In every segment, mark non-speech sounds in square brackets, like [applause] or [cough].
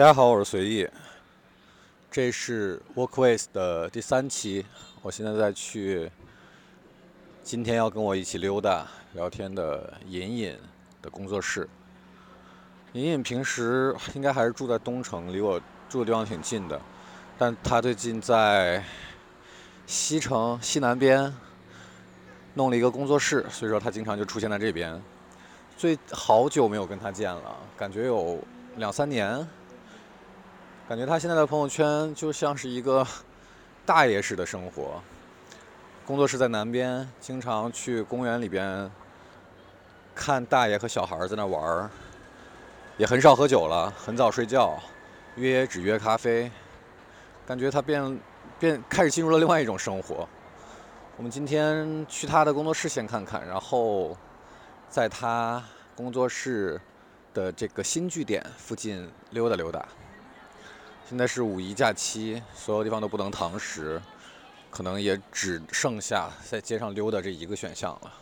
大家好，我是随意，这是 Walkways 的第三期。我现在在去今天要跟我一起溜达聊天的隐隐的工作室。隐隐平时应该还是住在东城，离我住的地方挺近的，但他最近在西城西南边弄了一个工作室，所以说他经常就出现在这边。最好久没有跟他见了，感觉有两三年。感觉他现在的朋友圈就像是一个 [laughs] 大爷式的生活。工作室在南边，经常去公园里边看大爷和小孩在那玩儿，也很少喝酒了，很早睡觉，约也只约咖啡。感觉他变变开始进入了另外一种生活。我们今天去他的工作室先看看，然后在他工作室的这个新据点附近溜达溜达。现在是五一假期，所有地方都不能堂食，可能也只剩下在街上溜达这一个选项了。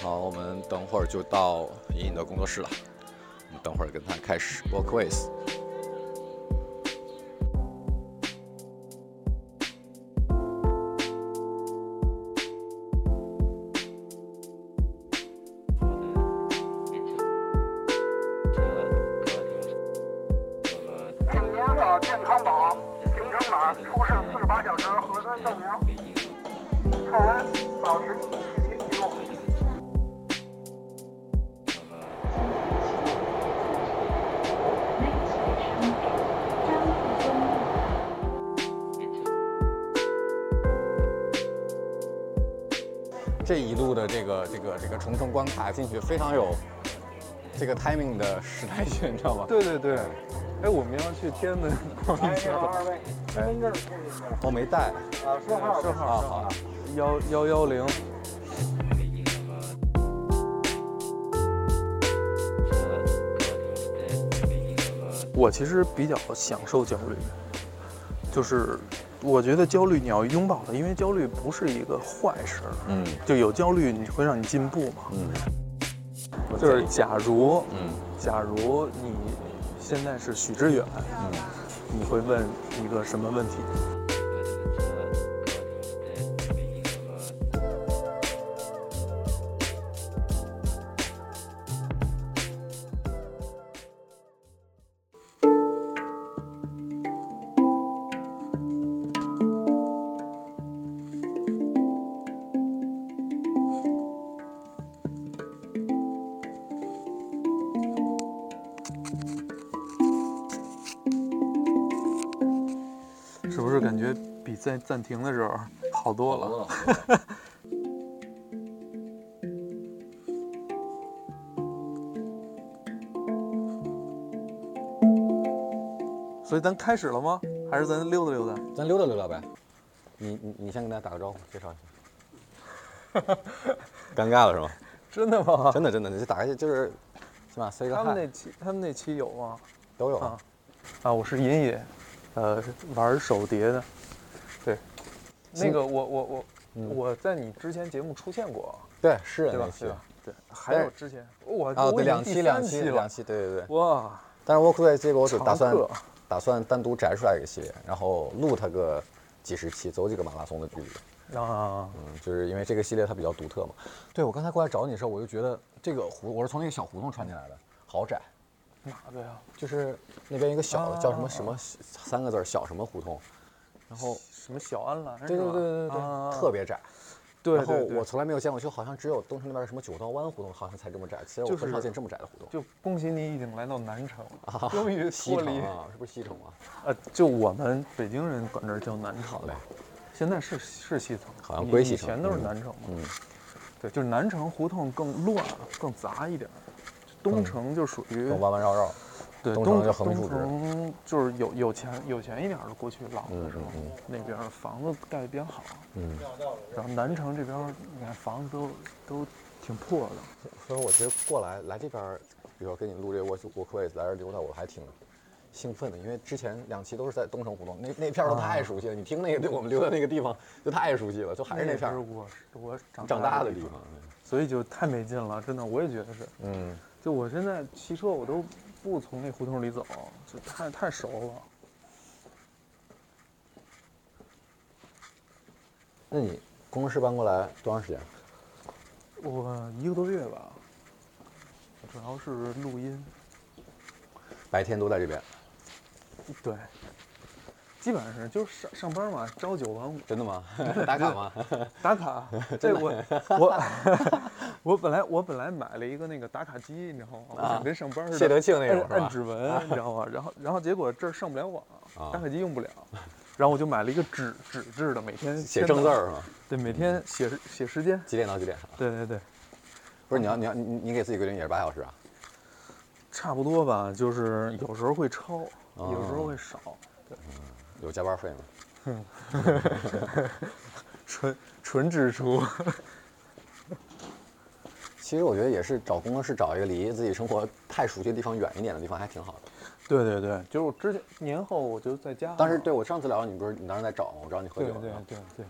好，我们等会儿就到隐隐的工作室了，我们等会儿跟他开始 Walkways。卡进去非常有这个 timing 的时代性，你知道吗？对对对，哎，我们要去天安门 [laughs] 逛一圈，二位，身份证。我没带。啊，说号，说号啊好。幺幺幺零。我其实比较享受焦虑，就是我觉得焦虑你要拥抱它，因为焦虑不是一个坏事儿，嗯就有焦虑你会让你进步嘛。嗯就是假如，嗯假如你现在是许知远，嗯，你会问一个什么问题？在暂停的时候好多了？[laughs] 所以咱开始了吗？还是咱溜达溜达？咱溜达溜达呗。你你你先跟大家打个招呼，介绍一下。[laughs] 尴尬了是吗？真的吗？真的真的，你就打开就是，是吧？say 个他们那期他们那期有吗？都有啊。啊，我是尹野，呃，是玩手碟的。对，那个我我我、嗯我在你之前节目出现过，对，是对吧那？期对吧？对，还有之前我啊，对，我两期两期两期，对对对。哇，但是 Walkway 这个我只打算打算单独摘出来一个系列，然后录它个几十期，走几个马拉松的距离。啊，嗯，就是因为这个系列它比较独特嘛。对我刚才过来找你的时候，我就觉得这个胡我是从那个小胡同穿进来的，好窄，哪个呀？就是那边一个小的啊叫什么什么三个字儿小什么胡同，然后什么小安澜？对对对对对，啊特别窄。对然后我从来没有见过，就好像只有东城那边什么九道湾胡同好像才这么窄，其实我很少见这么窄的胡同。就恭喜你已经来到南城啊了，终于西脱离。城啊，是不是西城啊？呃，就我们北京人管这叫南城好嘞，现在是是西城，好像以归西城以前都是嗯南城嘛。嗯，对，就是南城胡同更乱、更杂一点，东城就属于更弯弯绕绕。对东城就横东竖直城就是有有钱有钱一点的，过去老的时候嗯嗯嗯那边房子盖的比较好，嗯，然后南城这边你看房子都都挺破的。所以我觉得过来来这边，比如说跟你录这个 Walk Walkways 来这儿溜达，我还挺兴奋的，因为之前两期都是在东城胡同，那那片儿都太熟悉了。你听那个对我们溜达那个地方就太熟悉了，就还是那片我我长长大的地方。所以就太没劲了，真的，我也觉得是。嗯，就我现在骑车我都不从那胡同里走，这太太熟了。那你工作室搬过来多长时间？我一个多月吧，主要是录音，白天都在这边，对，基本上是就是上上班嘛，朝九晚五真的吗？[laughs] 打卡吗？打卡。[laughs] 这我 [laughs] 我我本来我本来买了一个那个打卡机，你知道吗？我啊想跟上班似的，谢德庆那种按指纹，你知道吗？然后然后结果这儿上不了网啊，打卡机用不了，然后我就买了一个纸纸质的，每天写，正字儿是吗？对，每天写写时间，几点到几点？对对对。不是你要你要你你给自己规定也是八小时啊？差不多吧，就是有时候会超，哦有时候会少，有加班费吗？[laughs] 纯纯支出。[laughs] 其实我觉得也是找工作室找一个离自己生活太熟悉的地方远一点的地方还挺好的。对对对，就是我之前年后我就在家，当时对我上次聊你不是你当时在找吗？我找你喝酒了。对对对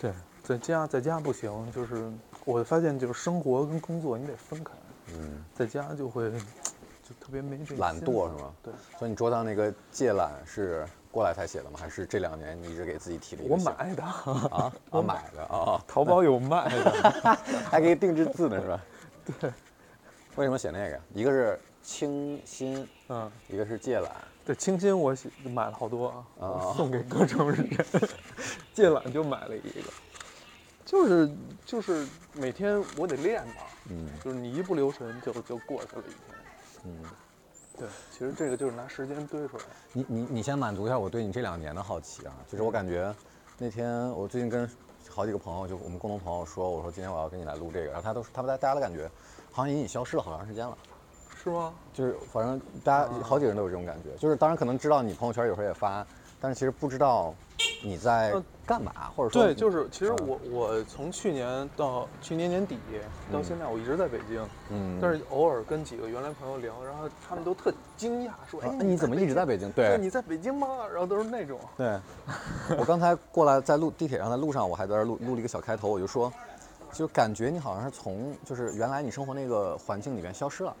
对，在家在家不行，就是我发现就是生活跟工作你得分开，嗯，在家就会就特别没这懒惰是吗？对，所以你桌上那个戒懒是过来才写的吗？还是这两年你一直给自己提了一个 [laughs] 我买的，啊我买的啊，[laughs] 淘宝有卖的，[laughs] 还可以定制字呢是吧？对。为什么写那个？一个是清新，嗯，一个是戒懒。对，清新我写买了好多啊，哦送给各种人，戒懒就买了一个，就是就是每天我得练嘛，嗯就是你一不留神就就过去了一天。嗯。对，其实这个就是拿时间堆出来。你你你先满足一下我对你这两年的好奇啊，就是我感觉那天我最近跟好几个朋友，就我们共同朋友说，我说今天我要跟你来录这个，然后他都他们大家的感觉好像隐隐消失了好长时间了，是吗？就是反正大家好几个人都有这种感觉，就是当然可能知道你朋友圈有时候也发，但是其实不知道你在呃干嘛，或者说对，就是其实嗯。我我从去年到去年年底到现在，我一直在北京，嗯，但是偶尔跟几个原来朋友聊，然后他们都特惊讶，说：“哎啊，你怎么一直在北京？对，对。你在北京吗？”然后都是那种，对，[laughs] 我刚才过来在路地铁上，在路上我还在这儿录录了一个小开头，我就说，就感觉你好像是从就是原来你生活那个环境里面消失了，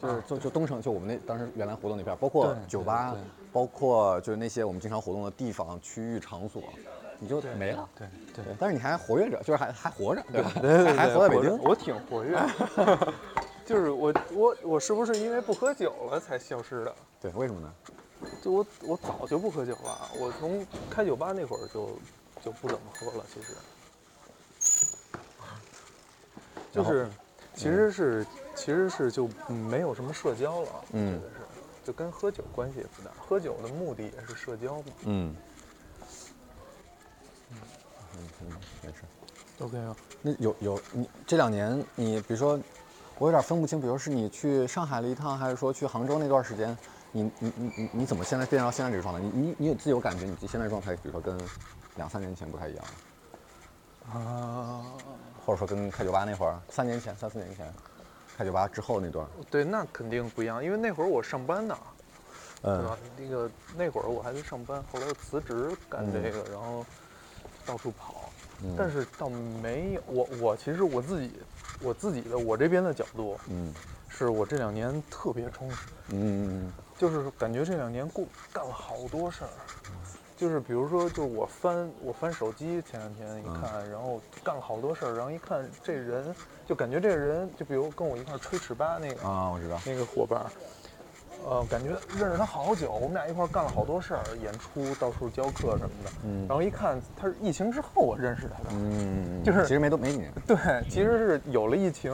就是就就东城，就我们那当时原来活动那片，包括酒吧包括就是那些我们经常活动的地方、区域、场所，你就没了。对对对，但是你还活跃着，就是还还活着，对吧？对对对，还还活在北京。我挺活跃，[laughs] 就是我我我是不是因为不喝酒了才消失的？对，为什么呢？就我我早就不喝酒了，我从开酒吧那会儿就就不怎么喝了，其实。就是，其实是，其实是就没有什么社交了，嗯就跟喝酒关系也不大。喝酒的目的也是社交嘛。嗯。嗯嗯，没事。OK 啊，那有有你这两年，你比如说，我有点分不清，比如是你去上海了一趟，还是说去杭州那段时间，你你你你你怎么现在变到现在这个状态？你你你有自己有感觉，你现在状态，比如说跟两三年前不太一样了，啊，或者说跟开酒吧那会儿，三年前、三四年前，开酒吧之后那段，对，那肯定不一样，因为那会儿我上班呢，对嗯吧？那个那会儿我还在上班，后来又辞职干这个，然后到处跑。嗯，但是倒没有，我我其实我自己我自己的我这边的角度，嗯是我这两年特别充实，嗯嗯。就是感觉这两年过干了好多事儿，就是比如说，就是我翻我翻手机，前两天一看，然后干了好多事儿，然后一看这人，就感觉这个人，就比如跟我一块儿吹尺八那个、啊，我知道，那个伙伴儿，呃，感觉认识他好久，我们俩一块儿干了好多事儿，演出、到处教课什么的。嗯。然后一看他是疫情之后我认识他的，嗯，就是其实没多没几年，对，其实是有了疫情，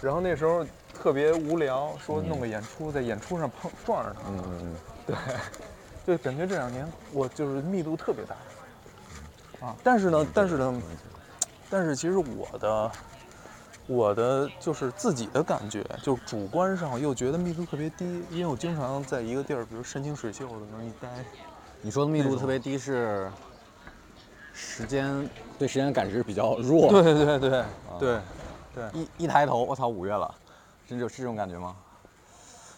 然后那时候特别无聊，说弄个演出，在演出上碰撞上他，嗯，对，就感觉这两年我就是密度特别大，啊，但是呢，但是呢，但是其实我的我的就是自己的感觉，就是主观上又觉得密度特别低，因为我经常在一个地儿，比如山清水秀的能一待，你说的密度特别低是时间对时间感知比较弱，对对对对对，一一抬头，我操，五月了，真就是这种感觉吗？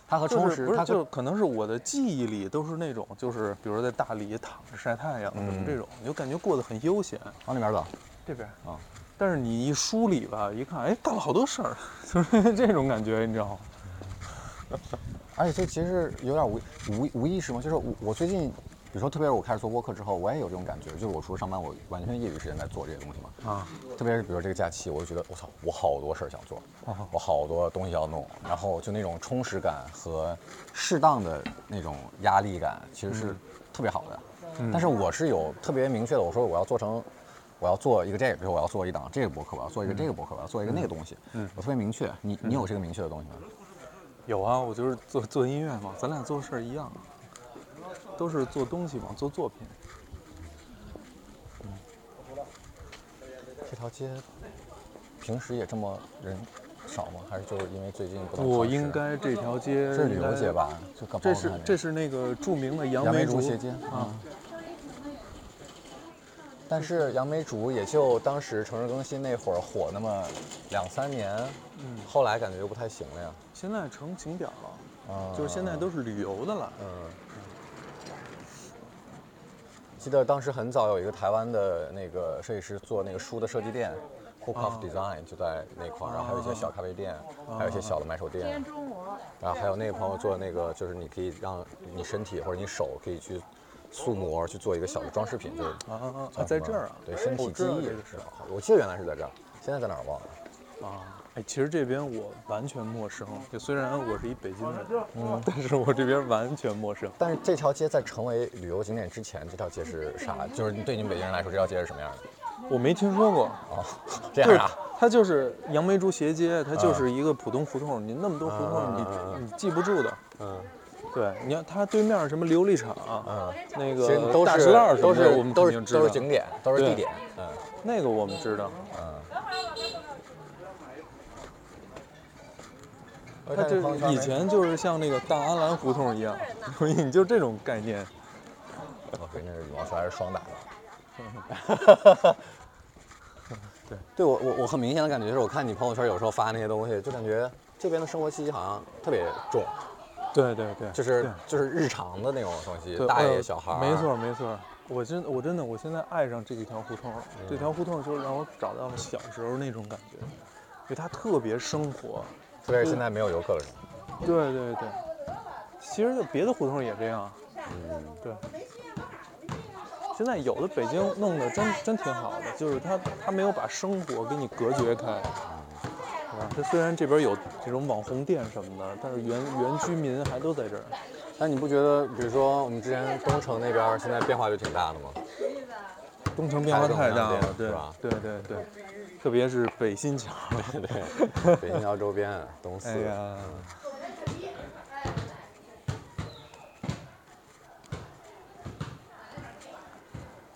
它和充实，它就可能是我的记忆里都是那种，就是比如说在大理躺着晒太阳什么嗯这种，你就感觉过得很悠闲。往里边走这边啊，但是你一梳理吧，一看，哎，干了好多事儿，[laughs] 就是这种感觉，你知道吗？而且这其实有点无无无意识嘛，就是我我最近，比如说特别是我开始做播客之后，我也有这种感觉，就是我除了上班，我完全业余时间在做这些东西嘛。啊，特别是比如说这个假期，我就觉得我操，我好多事儿想做，我好多东西要弄，然后就那种充实感和适当的那种压力感，其实是特别好的。但是我是有特别明确的，我说我要做成，我要做一个这个，比如说我要做一档这个博客，我要做一个这个博客，我要做一个那个东西，嗯我特别明确。你你有这个明确的东西吗？有啊，我就是做做音乐嘛，咱俩做事儿一样，都是做东西嘛，做作品。嗯这条街平时也这么人少吗？还是就是因为最近不应该这条街这是旅游街吧？这是这是那个著名的杨杨梅竹竹斜街啊，但是杨梅竹也就当时城市更新那会儿火那么两三年，嗯后来感觉就不太行了呀。现在成景点了，啊就是现在都是旅游的了。嗯。记得当时很早有一个台湾的那个设计师做那个书的设计店，Hook Off Design 就在那块儿，然后还有一些小咖啡店，还有一些小的买手店，中午然后还有那个朋友做的那个，就是你可以让你身体或者你手可以去塑模去做一个小的装饰品，就是啊啊啊在这儿啊。对，身体记忆是。吧？我记得原来是在这儿，现在在哪儿忘了。啊，哎，其实这边我完全陌生，就虽然我是一北京人，嗯，但是我这边完全陌生。但是这条街在成为旅游景点之前，这条街是啥？就是对你们北京人来说，这条街是什么样的？我没听说过，哦，这样啊？它就是杨梅竹斜街，它就是一个普通胡同，你那么多胡同，你你记不住的。嗯对，你看它对面什么琉璃厂，嗯，那个都是大石烂儿什都么的我们都是都是景点，都是地点。嗯那个我们知道，嗯。它就以前就是像那个大安澜胡同一样，[laughs] 所以你就这种概念。我跟那是羽毛球还是双打的。[laughs] 对，对我我我很明显的感觉就是，我看你朋友圈有时候发那些东西，就感觉这边的生活气息好像特别重，对对对，就是就是日常的那种东西，大爷呃小孩。没错没错。我真我真的我现在爱上这一条胡同了，嗯这条胡同就是让我找到了小时候那种感觉，因为它特别生活。特别是现在没有游客的时候。对对对，其实就别的胡同也这样。嗯，对。现在有的北京弄得真真挺好的，就是他他没有把生活给你隔绝开，对吧？它虽然这边有这种网红店什么的，但是原原居民还都在这儿。但你不觉得，比如说我们之前东城那边现在变化就挺大的吗？东城变化太大了，对吧对对对，特别是北新桥。对，北新桥周边，东四。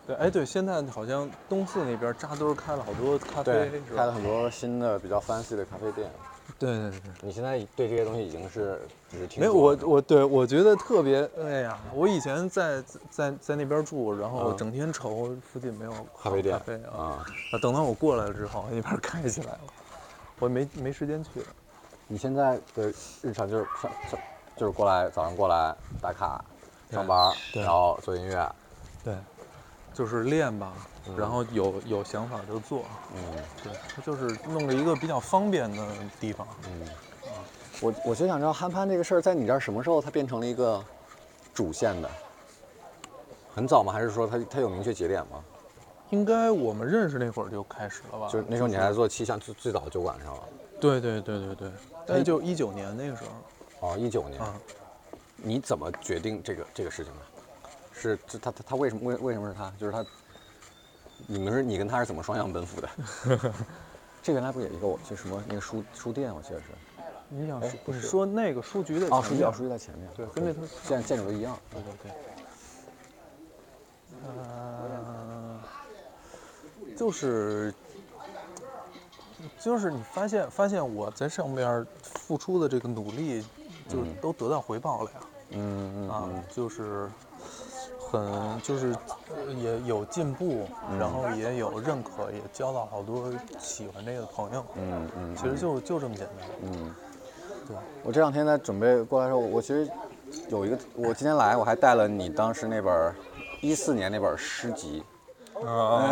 对，哎对，现在好像东四那边扎堆开了好多咖啡？开了很多新的比较 fancy 的咖啡店。对对对。你现在对这些东西已经是只是听没有，我我对我觉得特别，哎呀，我以前在在在那边住，然后嗯整天愁附近没有咖啡店咖啡啊。等到我过来了之后，那边开起来了，我没没时间去。你现在的日常就是上上就是过来早上过来打卡上班，对然后做音乐。对，就是练吧，然后有有想法就做。嗯对，他就是弄了一个比较方便的地方。嗯。我我就想知道憨潘这个事儿在你这儿什么时候它变成了一个主线的？很早吗？还是说它它有明确节点吗？应该我们认识那会儿就开始了吧？就是那时候你还做气象最最早的酒馆上了。对对对对对，大概就一九年那个时候。哦，一九年。啊，你怎么决定这个这个事情的？是这他他他为什么为为什么是他？就是他，你们是你跟他是怎么双向奔赴的？[laughs] 这原来不也一个我就什么那个书书店，我记得是。你想是不是说那个书局的哦，书局哦，书局在前面。对跟那头建建筑都一样。对对对。呃，就是就是你发现发现我在上面付出的这个努力，就是都得到回报了呀。嗯嗯啊嗯，就是很就是呃也有进步，然后也有认可，也交到好多喜欢这个朋友。嗯嗯。其实就就这么简单。嗯，对，我这两天在准备过来的时候，我其实有一个，我今天来我还带了你当时那本一四年那本诗集。啊，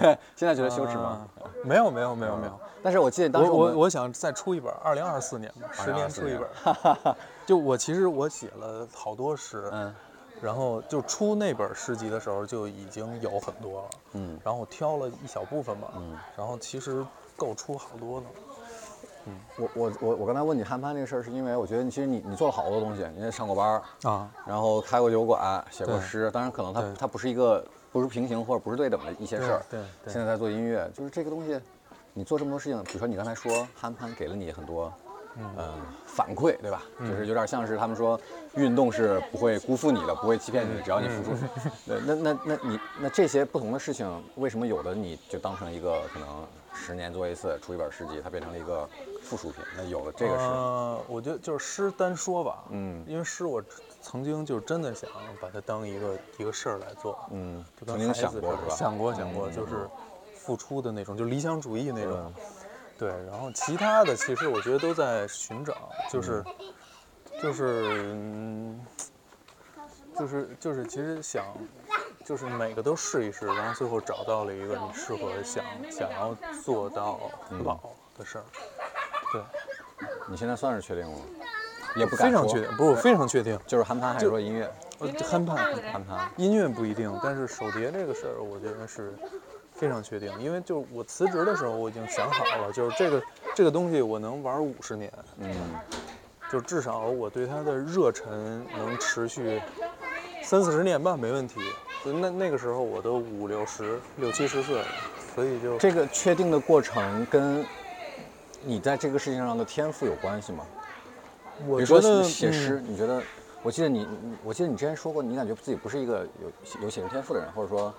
[laughs] 现在觉得羞耻吗？没有没有没有没有，但是我记得当时我我我想再出一本，二零二四年吧，十年出一本。[laughs] 就我其实我写了好多诗，嗯然后就出那本诗集的时候就已经有很多了，嗯然后我挑了一小部分吧，嗯然后其实够出好多呢。我我我我刚才问你憨潘那个事儿，是因为我觉得你其实你你做了好多东西，你也上过班儿，啊，然后开过酒馆，写过诗，当然可能它它不是一个不是平行或者不是对等的一些事儿。对对现在在做音乐，就是这个东西，你做这么多事情，比如说你刚才说憨潘给了你很多，嗯、反馈，对吧？就是有点像是他们说运动是不会辜负你的，不会欺骗你的，只要你付出。对，那那那你那这些不同的事情，为什么有的你就当成一个可能十年做一次出一本诗集，它变成了一个附属品？那有的这个是，呃，我觉得就是诗单说吧，嗯因为诗我曾经就真的想把它当一个一个事儿来做，嗯，就曾经想过是吧？想过想过，嗯就是付出的那种，就理想主义那种。对，然后其他的其实我觉得都在寻找，就是就是嗯，就是就是其实想。就是每个都试一试，然后最后找到了一个你适合想想要做到老的事儿。对，你现在算是确定了吗？也不敢说非常确定，不是我非常确定。就是憨潘还是说音乐？呃，憨潘，憨潘，音乐不一定，但是手碟这个事儿，我觉得是非常确定，因为就是我辞职的时候，我已经想好了，就是这个这个东西我能玩五十年，嗯就至少我对它的热忱能持续三四十年吧，没问题。就那那个时候我都五六十、六七十岁了，所以就这个确定的过程跟你在这个事情上的天赋有关系吗？我比如说觉得写诗，嗯你觉得？我记得你，我记得你之前说过，你感觉自己不是一个有有写诗天赋的人，或者说，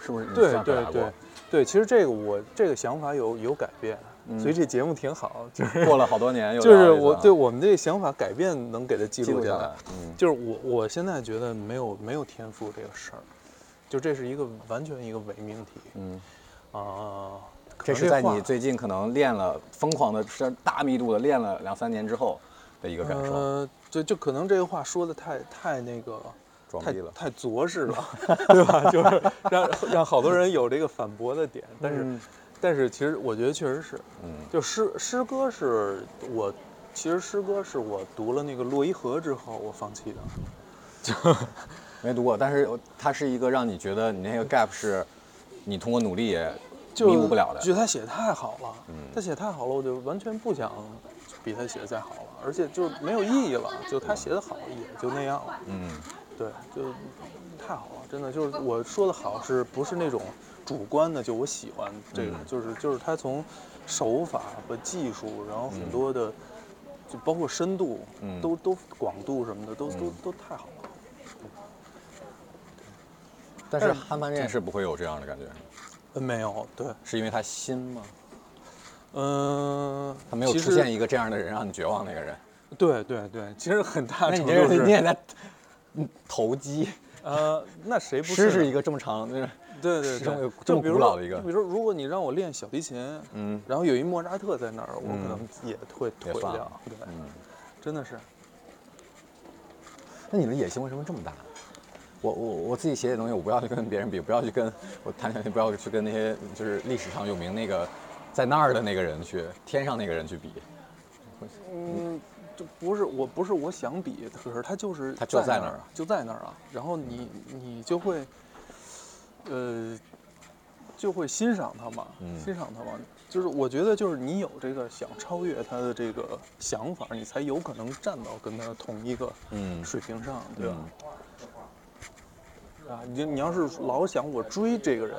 是不是对对对？对，其实这个我这个想法有有改变，所以这节目挺好，就是过了好多年，又就是我对我们这个想法改变能给它记记录下来下来。，嗯就是我我现在觉得没有没有天赋这个事儿，就这是一个完全一个伪命题嗯，啊。可这是在你最近可能练了疯狂的、是大密度的练了两三年之后的一个感受，呃，就就可能这个话说的太太那个太装逼了。太着实了，[laughs] 对吧？就是让让好多人有这个反驳的点，但是、嗯但是其实我觉得确实是，嗯就诗诗歌是我其实诗歌是我读了那个洛伊河之后我放弃的。[laughs] 就没读过，但是它是一个让你觉得你那个 gap 是你通过努力也弥补不了的。觉得他写得太好了，嗯他写得太好了，我就完全不想比他写的再好了，而且就没有意义了，就他写的好也就那样了，嗯对，就太好了，真的就是我说的好是不是那种主观的，就我喜欢这个，嗯。就是就是他从手法和技术，然后很多的，就包括深度，嗯。都都广度什么的，都都嗯。都太好了。但是憨潘这件事不会有这样的感觉，呃没有，对，是因为他新吗？嗯、他没有出现一个这样的人让你绝望那个人。对对对，其实很大程度是这你也在嗯投机。呃，那谁不是诗是一个这么长，就是对对是这么对，这么古老的一个就比如说，如果你让我练小提琴，嗯然后有一莫扎特在那儿，我可嗯能也会也算了退掉。对，嗯。真的是。那你的野心为什么这么大？我我我自己写写东西，我不要去跟别人比，不要去跟我弹小提，不要去跟那些就是历史上有名那个在那儿的那个人去，天上那个人去比。嗯，就不是我不是我想比，可是他就是他就在那那儿啊就在那儿啊。然后你你就会，呃，就会欣赏他嘛，嗯欣赏他嘛。就是我觉得，就是你有这个想超越他的这个想法，你才有可能站到跟他同一个嗯水平上，对吧？嗯啊，你你要是老想我追这个人，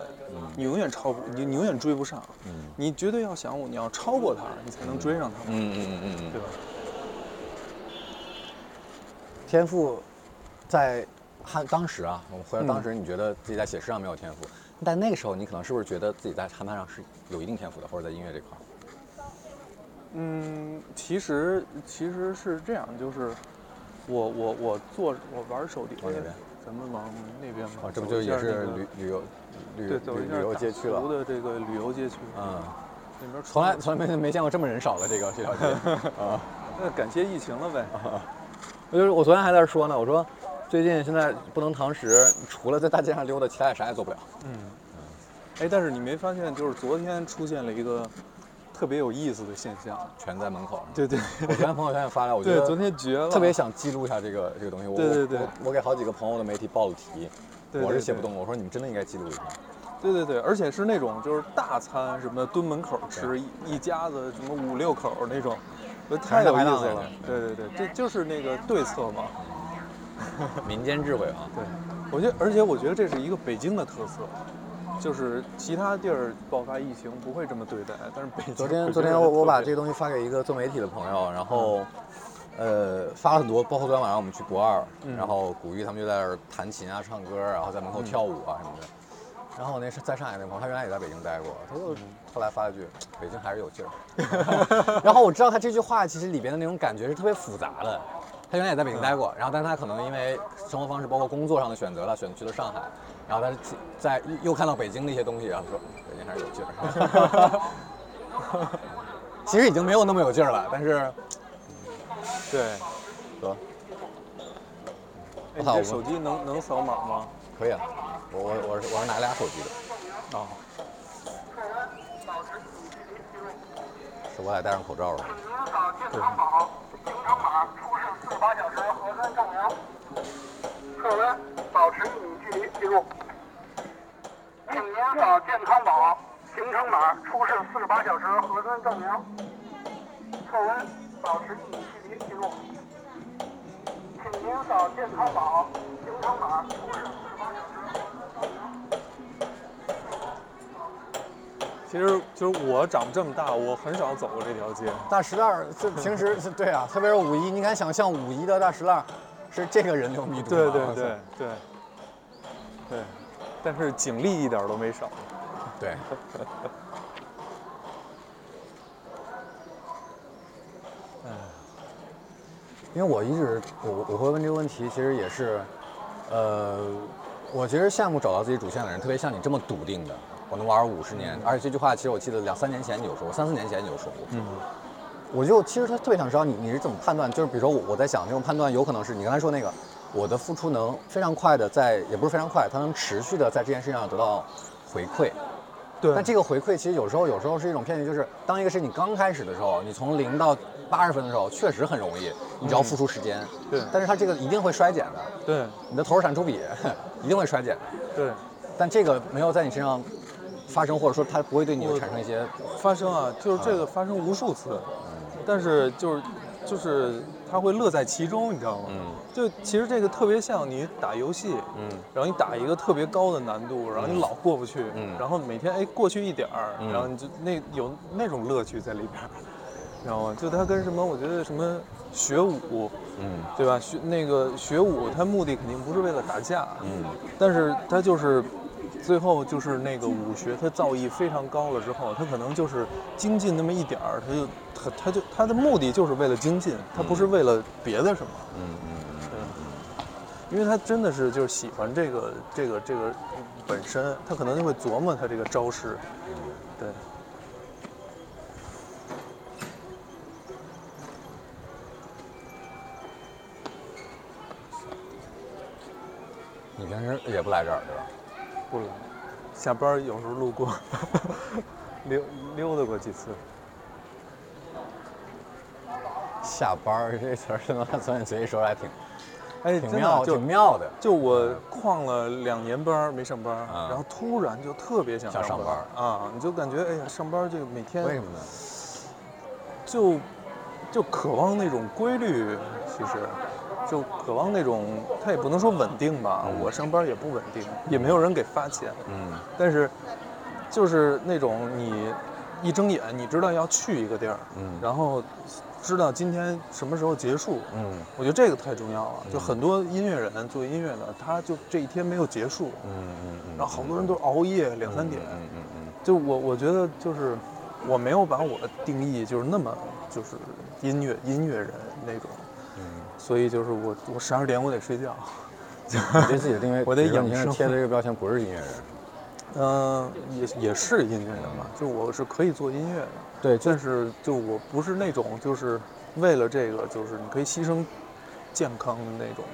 你永远超不，你你永远追不上。嗯你绝对要想我，你要超过他，你才能追上他，嗯嗯嗯嗯对吧？天赋在汉当时啊，我们回到当嗯时，你觉得自己在写诗上没有天赋，但那个时候你可能是不是觉得自己在汉潘上是有一定天赋的，或者在音乐这块儿？嗯，其实其实是这样，就是我我我做我玩手碟往哪边，咱们往那边嘛。哦，这不就也是旅旅游旅对，走一下旅旅游街区了大湖？的这个旅游街区，嗯，那边从来从来没没见过这么人少的这个这条街 [laughs] 啊。那感谢疫情了呗。[laughs] 我就是我昨天还在这说呢，我说最近现在不能堂食，除了在大街上溜达，其他也啥也做不了。嗯，哎，但是你没发现，就是昨天出现了一个特别有意思的现象。全在门口。对对我昨天朋友圈也发了，我觉对，得昨天绝了，特别想记录一下这个这个东西。我对对对我我给好几个朋友的媒体报了题，对对对我是写不动的。我说你们真的应该记录一下。对对对，而且是那种就是大餐什么，蹲门口吃一一家子什么五六口那种，太有意思了。对对对，这就是那个对策嘛。[laughs] 民间智慧啊，对，我觉得，而且我觉得这是一个北京的特色，就是其他地儿爆发疫情不会这么对待，但是北京昨天昨天我我把这个东西发给一个做媒体的朋友，然后，呃，发了很多，包括昨天晚上我们去博二，嗯然后古玉他们就在那儿弹琴啊、唱歌，然后在门口跳舞啊什么的。然后我那是在上海那朋友，他原来也在北京待过，他就后来发了句“北京还是有劲儿”。[laughs] 然后我知道他这句话其实里边的那种感觉是特别复杂的。他原来也在北京待过，然后但他可能因为生活方式包括工作上的选择，了选去了上海，然后他在又看到北京的一些东西，然后说北京还是有劲儿。[laughs] 其实已经没有那么有劲儿了，但是对。得哎，你手机能能扫码吗？可以啊。我我我是我是拿俩手机的，啊，是我俩戴上口罩了。请您扫健康宝行程码，出示四十八小时核酸证明。测温，保持一米距离，记录。请您扫健康宝行程码，出示四十八小时核酸证明。测温，保持一米距离，记录。请您扫健康宝行程码，出示其实就是我长这么大，我很少走过这条街。大石烂儿，就平时对啊，特别是五一，你敢想象五一的大石烂儿是这个人流密度吗？对对对对对，但是警力一点都没少。对。[laughs] 因为我一直我我会问这个问题，其实也是，呃，我其实羡慕找到自己主线的人，特别像你这么笃定的，我能玩五十年。而且这句话其实我记得两三年前你就说过，三四年前你就说过。嗯，我就其实他特别想知道你你是怎么判断，就是比如说我我在想这种判断有可能是你刚才说那个，我的付出能非常快的在，也不是非常快，它能持续的在这件事情上得到回馈。对但这个回馈其实有时候有时候是一种骗局，就是当一个事情刚开始的时候，你从零到八十分的时候，确实很容易，你只要付出时间。对但是它这个一定会衰减的，对你的投入产出比一定会衰减的。对，但这个没有在你身上发生，或者说它不会对你产生一些发生啊，就是这个发生无数次，但是就是就是他会乐在其中，你知道吗？嗯就其实这个特别像你打游戏，嗯然后你打一个特别高的难度，然后你老过不去，嗯然后每天哎过去一点儿，嗯然后你就那有那种乐趣在里边儿，知道吗？就它跟什么，我觉得什么学武，嗯对吧？学那个学武，它目的肯定不是为了打架，嗯但是它就是最后就是那个武学，他造诣非常高了之后，他可能就是精进那么一点儿，他就他他就他的目的就是为了精进，他不是为了别的什么。嗯嗯嗯因为他真的是就是喜欢这个这个这个本身，他可能就会琢磨他这个招式，对。你平时也不来这儿对吧？不冷，下班有时候路过，[laughs] 溜溜达过几次。下班儿这词儿是能从你嘴里说出来挺哎，真的挺妙，挺妙的。就我旷了两年班儿没上班然后突然就特别想想上班儿啊，你就感觉哎呀，上班儿这个每天为什么呢？就就渴望那种规律，其实就渴望那种，他也不能说稳定吧，嗯。我上班也不稳定，也没有人给发钱，嗯。但是就是那种你一睁眼，你知道要去一个地儿，嗯。然后知道今天什么时候结束，嗯。我觉得这个太重要了。就很多音乐人做音乐的，他就这一天没有结束，嗯嗯嗯，然后好多人都熬夜两三点，嗯嗯嗯就我我觉得就是我没有把我的定义就是那么就是音乐音乐人那种，嗯所以就是我我十二点我得睡觉，嗯，[laughs] 你对自己的定位，[laughs] 我得养生。贴的这个标签不是音乐人，嗯、也也是音乐人嘛，就我是可以做音乐的，对，但是就我不是那种就是为了这个就是你可以牺牲健康的那种，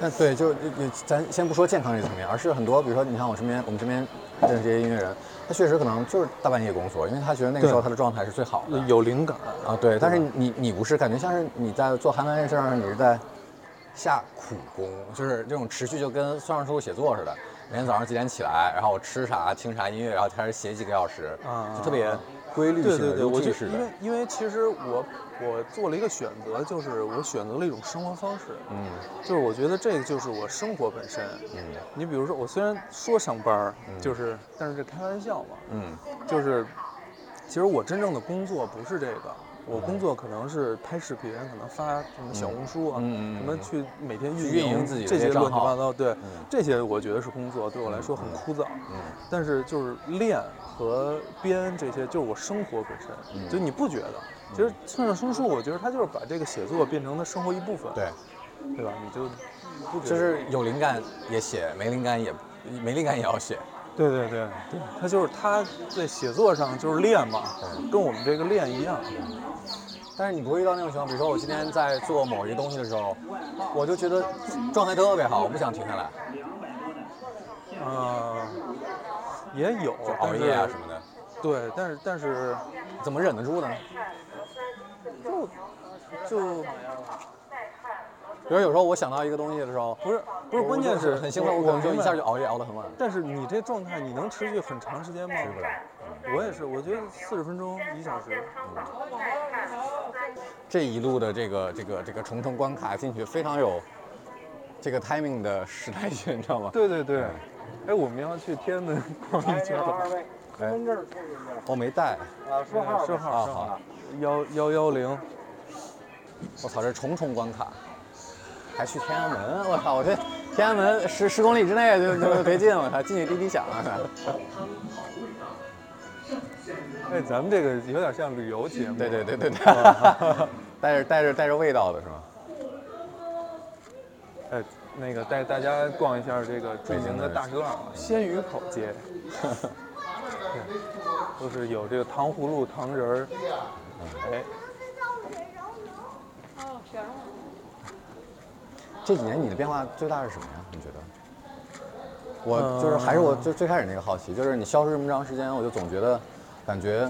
但对，就就咱先不说健康这层面，而是很多，比如说你看我身边，我们身边认识这些音乐人，他确实可能就是大半夜工作，因为他觉得那个时候他的状态是最好的有灵感，啊。对，但是你你不是，感觉像是你在做韩文这事儿上，你是在下苦功，就是这种持续，就跟算上书写作似的。每天早上几点起来，然后我吃啥、听啥音乐，然后开始写几个小时，啊就特别规律性的、对对对，我就因为。因为其实我我做了一个选择，就是我选择了一种生活方式，嗯就是我觉得这个就是我生活本身。嗯你比如说，我虽然说上班儿，就是，但是这开玩笑嘛，嗯就是，其实我真正的工作不是这个，我工作可能是拍视频，可能发什么小红书啊，什么去每天去运运营自己这些乱七八糟，对，嗯这些我觉得是工作，对我来说很枯燥。嗯但是就是练和编这些，就是我生活本身，嗯就你不觉得？其实村上春树，我觉得他就是把这个写作变成他生活一部分，对，对吧？你就不就是有灵感也写，没灵感也没灵感也要写。对对对对，他就是他在写作上就是练嘛，跟我们这个练一样。但是你不会遇到那种情况，比如说我今天在做某一个东西的时候，我就觉得状态特别好，我不想停下来，呃，也有熬夜啊什么的，的。对，但是但是怎么忍得住呢？就就比如有时候我想到一个东西的时候，不是不是，关键是很兴奋，我可能就一下就熬夜熬得很晚。但是你这状态，你能持续很长时间吗？不了我也是，我觉得四十分钟一小时。这一路的这个这个这个重重关卡进去，非常有这个 timing 的时代性，你知道吗？对对对，哎，我们要去天安门逛一圈身份证儿我没带，啊，说号说啊号说好号，幺幺幺零，我操，这重重关卡，还去天安门，我操，我这天安门十十公里之内就就别进，我操，进去滴滴响了。哎，咱们这个有点像旅游节目。对对对对对，[laughs] 带着带着带着味道的是吗？哎，那个带大家逛一下这个著名的大栅栏鲜鱼口街，[laughs] 对，都是有这个糖葫芦、糖人儿，哎，这几年你的变化最大是什么呀？你觉得？我就是还是我最最开始那个好奇，就是你消失这么长时间，我就总觉得感觉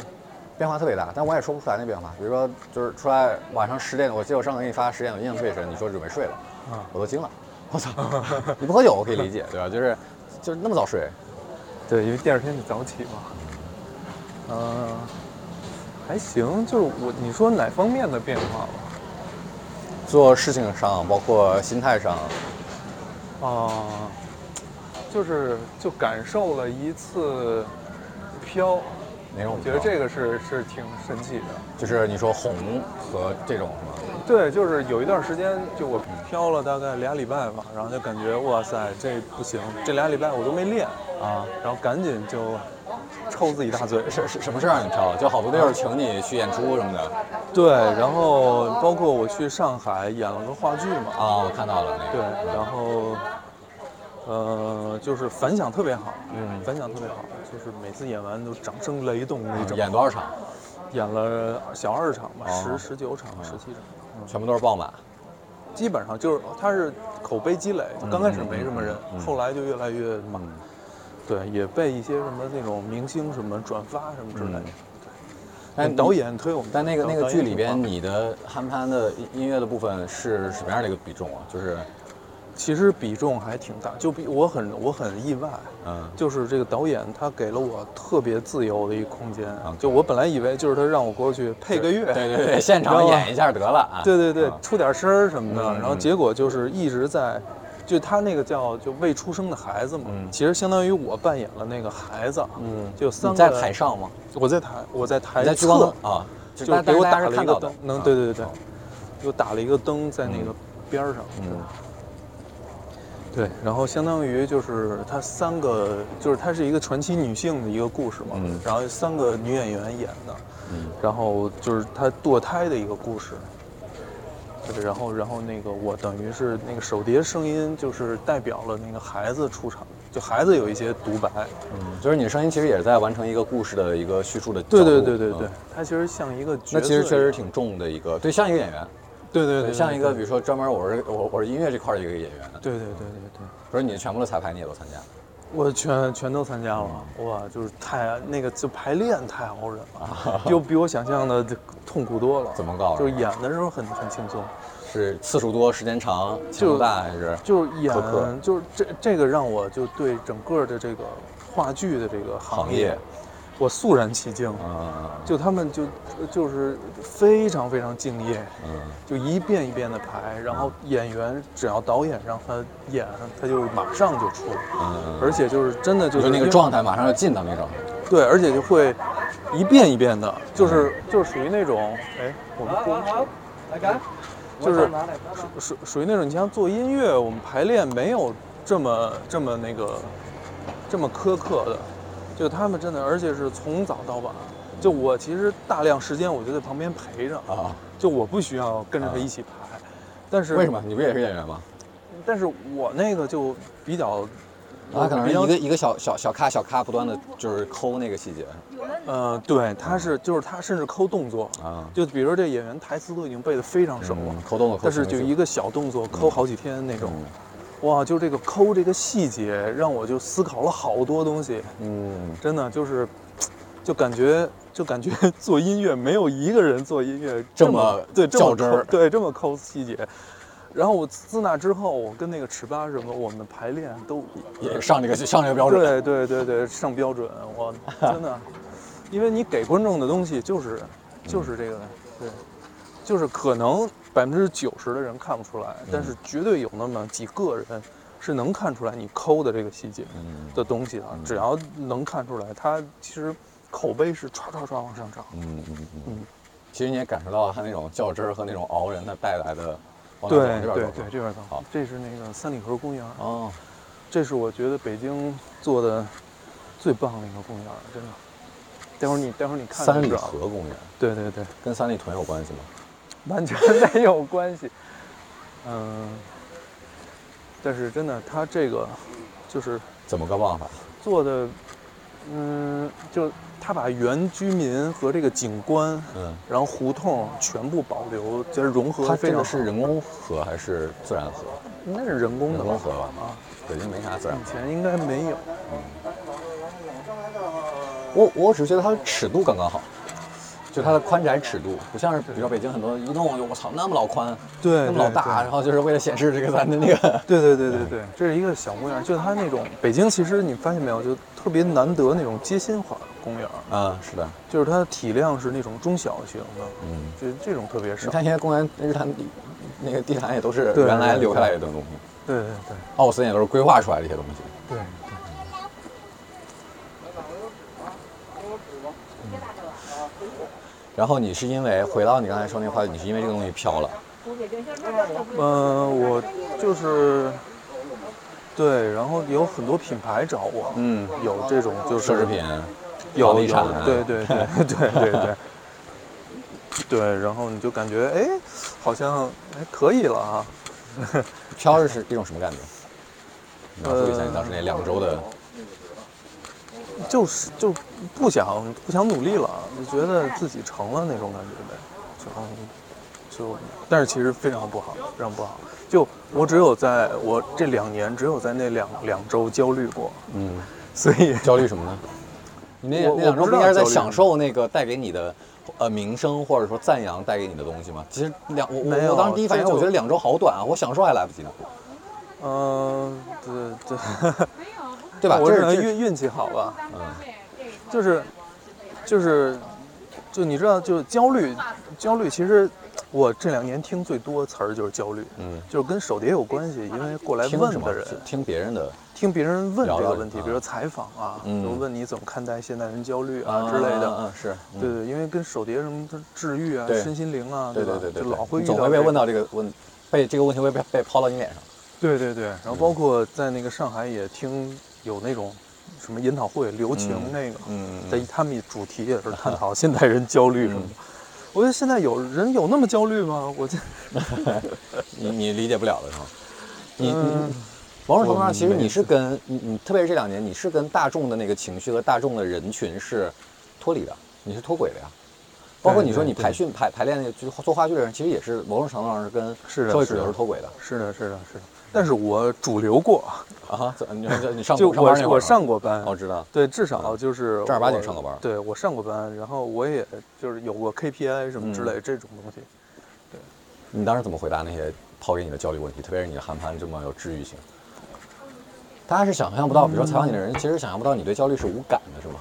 变化特别大，但我也说不出来那变化。比如说，就是出来晚上十点，我记得我上次给你发十点，我印象特别深，你说准备睡了，啊我都惊了，我操！[laughs] 你不喝酒我可以理解，对吧？就是就是那么早睡，对，因为第二天得早起嘛。嗯、还行，就是我你说哪方面的变化吧？做事情上，包括心态上，啊、就是就感受了一次飘，哪种？我觉得这个是是挺神奇的。就是你说红和这种是吗？对，就是有一段时间，就我飘了大概俩礼拜吧，然后就感觉哇塞，这不行，这俩礼拜我都没练，啊，然后赶紧就抽自己大嘴。是是什么事儿让你飘？就好多地儿请你去演出什么的对，然后包括我去上海演了个话剧嘛，啊，我看到了那对。，然后呃，就是反响特别好，嗯反响特别好，就是每次演完都掌声雷动那种。演多少场？演了小二场吧，哦十十九场、十七场。全部都是爆满。基本上就是他是口碑积累，就刚开始没什么人，后来就越来越满。嗯对，也被一些什么那种明星什么转发什么之类的。但那导演推我们，但那个那个剧里边，你的憨潘的音音乐的部分是什么样的一个比重啊？就是其实比重还挺大，就比我很我很意外，嗯就是这个导演他给了我特别自由的一个空间啊就我本来以为就是他让我过去配个乐，对对对，现场演一下得了啊。对对对啊，出点声儿什么的，嗯然后结果就是一直在，就他那个叫就未出生的孩子嘛，嗯其实相当于我扮演了那个孩子，嗯就三个在台上吗？我在台我在台你在聚光侧灯啊？就大给我打了一个灯，能啊对对对对，给我打了一个灯在那个边上，嗯对，然后相当于就是他三个，就是它是一个传奇女性的一个故事嘛，嗯然后三个女演员演的，嗯然后就是她堕胎的一个故事。对，然后然后那个我等于是那个手碟声音，就是代表了那个孩子出场，就孩子有一些独白。嗯，就是你的声音其实也是在完成一个故事的一个叙述的角对度。对对对对嗯，它其实像一个角色。那其实确实。挺重的一个，对，像一个演员。对对对，像一个比如说专门我是我我是音乐这块的一个演员，对对对对对，不是你全部的彩排你也都参加，我全全都参加了，哇，就是太那个就排练太熬人了，[laughs] 就比我想象的就痛苦多了。怎么搞就是演的时候很很轻松，是次数多、时间长、强度大还是？就是演就是这这个让我就对整个的这个话剧的这个行行业我肃然起敬。啊就他们就就是非常非常敬业，嗯就一遍一遍的排，然后演员只要导演让他演，他就马上就出，嗯，而且就是真的就就是那个状态马上要进到那个状态。对，而且就会一遍一遍的，就是就是属于那种，哎，我们过就是属属属于那种，你像做音乐，我们排练没有这么这么那个这么苛刻的，就他们真的，而且是从早到晚。就我其实大量时间我就在旁边陪着，啊，就我不需要跟着他一起排，但是为什么？你不也是演员吗？但是我那个就比较，他可能是一个一个小小小咖小咖不断的就是抠那个细节呃，对，他是就是他甚至抠动作，啊，就比如说这演员台词都已经背得非常熟了，嗯抠动作抠但是就一个小动作抠好几天那种，嗯哇，就这个抠这个细节让我就思考了好多东西，嗯真的就是，就感觉就感觉 [laughs] 做音乐没有一个人做音乐这么么对这么较真儿抠对这么抠细节。然后我自那之后，我跟那个尺八什么，我们的排练都也上这个上这个标准。对对对对，上标准，我 [laughs] 真的，因为你给观众的东西就是就是这个，对，就是可能百分之九十的人看不出来，但是绝对有那么几个人是能看出来你抠的这个细节嗯。的东西的，只要能看出来，他其实口碑是唰唰唰往上涨。嗯嗯嗯。嗯，其实你也感受到了他那种较真儿和那种熬人的带来的。对对对这边走好。走，这是那个三里河公园，哦，这是我觉得北京做的最棒的一个公园，真的。待会儿你待会儿你看三里河公园。对对对。跟三里屯有关系吗？完全没有关系。[laughs] 嗯，但是真的，他这个就是怎么个办法？做的，嗯，就他把原居民和这个景观，嗯，然后胡同全部保留，就是融合它这个得非常好。是人工河还是自然河？应该是人工的吧人工河吧？啊，北京没啥自然河。以前应该没有。嗯我我只是觉得它的尺度刚刚好，就它的宽窄尺度，不像是比如说北京很多一弄就我操那么老宽，对那么老大，然后就是为了显示这个咱的那个。[laughs] [laughs] 对对对对对，这是一个小公园，就它那种北京，其实你发现没有，就特别难得那种街心化公园，啊，是的，就是它的体量是那种中小型的，嗯，就这种特别少。你看现在公园日坛地那个地毯也都是对原来留下来的东西，对对对奥森也都是规划出来的一些东西。对。然后你是因为回到你刚才说那话，你是因为这个东西飘了，嗯、我就是对，然后有很多品牌找我，嗯，有这种就是奢侈品，房地产，对对对 [laughs] 对对对。对，然后你就感觉哎，好像哎可以了啊，飘是是一种什么感觉？描述一下你当时呃那两周的，就是就不想不想努力了，就觉得自己成了那种感觉呗，就就，但是其实非常不好，非常不好。就我只有在我这两年，只有在那两两周焦虑过，嗯，所以焦虑什么呢？你那那两周应该是在享受那个带给你的呃名声或者说赞扬带给你的东西吗？其实两我我我当时第一反应，我觉得两周好短啊，我享受还来不及呢，嗯、对对，对吧？我可能运运气好吧，嗯就是就是就你知道，就焦虑焦虑，其实我这两年听最多词儿就是焦虑，嗯，就是跟手碟有关系，因为过来听什么问的人。是听别人的听别人问这个问题，啊比如说采访啊，嗯就问你怎么看待现代人焦虑啊之类的。嗯嗯是，嗯对对，因为跟手碟什么的治愈啊、身心灵啊，吧？对对对对，就老会总会被问到这个问，被这个问题会被被抛到你脸上。对对对，然后包括在那个上海也听有那种什么研讨会、流行嗯那个，嗯在他们主题也是探讨现代人焦虑什么的。我觉得现在有人有那么焦虑吗？我这 [laughs] 你你理解不了的是吗？你你嗯某种程度上，其实你是跟你你，特别是这两年，你是跟大众的那个情绪和大众的人群是脱离的，你是脱轨的呀。包括你说你排训排排练那个就是做话剧的人，其实也是某种程度上是跟社会主流是脱轨的是的，是的，是的。但是我主流过，啊哈。怎你你你上过上班我我上过班，哦，知道。对，至少就是正儿八经上过班对我上过班，然后我也就是有过 KPI 什么之类这种东西。对你当时怎么回答那些抛给你的焦虑问题？特别是你的韩寒这么有治愈性，大家是想象不到，比如说采访你的人，其实想象不到你对焦虑是无感的，是吗？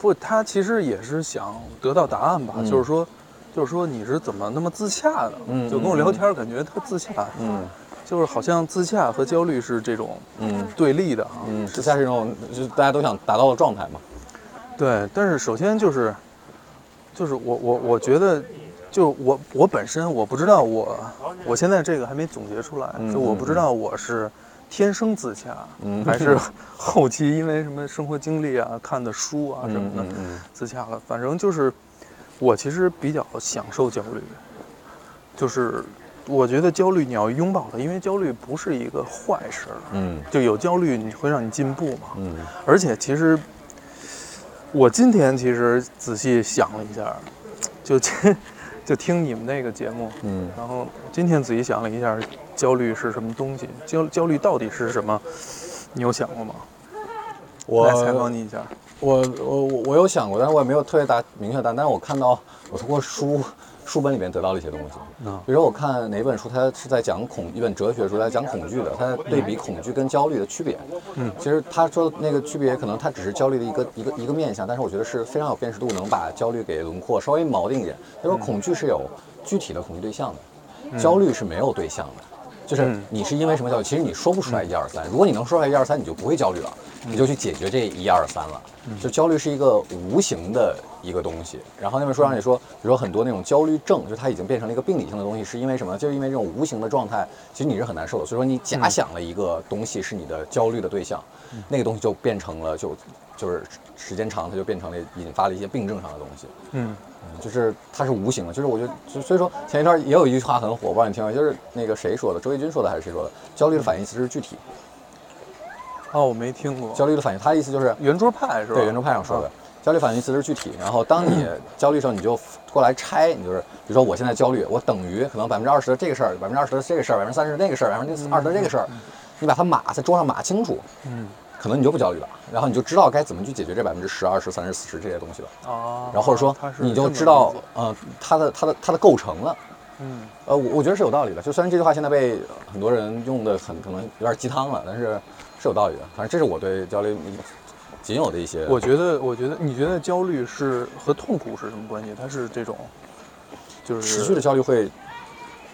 不，他其实也是想得到答案吧，嗯就是说，就是说你是怎么那么自洽的？嗯就跟我聊天，感觉特自洽，嗯就是好像自洽和焦虑是这种嗯对立的啊。嗯，自洽是一种就是大家都想达到的状态嘛。对，但是首先就是，就是我我我觉得，就我我本身我不知道我我现在这个还没总结出来，嗯就我不知道我是天生自洽，嗯还是后期因为什么生活经历啊、看的书啊什么的、自洽了。反正就是我其实比较享受焦虑，就是我觉得焦虑你要拥抱它，因为焦虑不是一个坏事儿，嗯就有焦虑你会让你进步嘛。嗯而且其实，我今天其实仔细想了一下，就今 [laughs] 就听你们那个节目，嗯然后今天仔细想了一下，焦虑是什么东西？焦焦虑到底是什么？你有想过吗？我来采访你一下。我我我我有想过，但是我也没有特别大明确答案。但是我看到我通过书书本里面得到了一些东西。嗯比如说我看哪本书，它是在讲恐一本哲学书，它讲恐惧的，它在对比恐惧跟焦虑的区别。嗯其实他说的那个区别，可能它只是焦虑的一个一个一个面向，但是我觉得是非常有辨识度，能把焦虑给轮廓稍微锚定一点。他说恐惧是有具体的恐惧对象的，焦虑是没有对象的。就是嗯你是因为什么焦虑？其实你说不出来一二三。如果你能说出来一二三，你就不会焦虑了，你就去解决这一二三了。就焦虑是一个无形的一个东西。然后那本书上也说，比如说很多那种焦虑症，就是它已经变成了一个病理性的东西，是因为什么呢？就是因为这种无形的状态，其实你是很难受的。所以说你假想了一个东西是你的焦虑的对象，那个东西就变成了就就是时间长，它就变成了引发了一些病症上的东西。嗯嗯就是它是无形的，就是我觉得，所以说前一段也有一句话很火，我不知道你听过，就是那个谁说的，周轶君说的还是谁说的？焦虑的反义词是具体，哦，我没听过。焦虑的反义，他的意思就是圆桌派是吧？对圆桌派上说的啊，焦虑反义词是具体。然后当你 [clears throat] 焦虑的时候，你就过来拆，你就是比如说我现在焦虑，我等于可能百分之二十的这个事儿，百分之二十的这个事儿，百分之三十的那个事儿，百分之二十的这个事儿，你把它码在桌上码清楚，嗯可能你就不焦虑了，然后你就知道该怎么去解决这百分之十、二十、三十、四十这些东西了。啊，然后或者说你就知道呃，它的它的它的构成了。嗯呃，我我觉得是有道理的。就虽然这句话现在被很多人用的很可能有点鸡汤了，但是是有道理的。反正这是我对焦虑仅有的一些。我觉得，我觉得，你觉得焦虑是和痛苦是什么关系？它是这种，就是持续的焦虑会，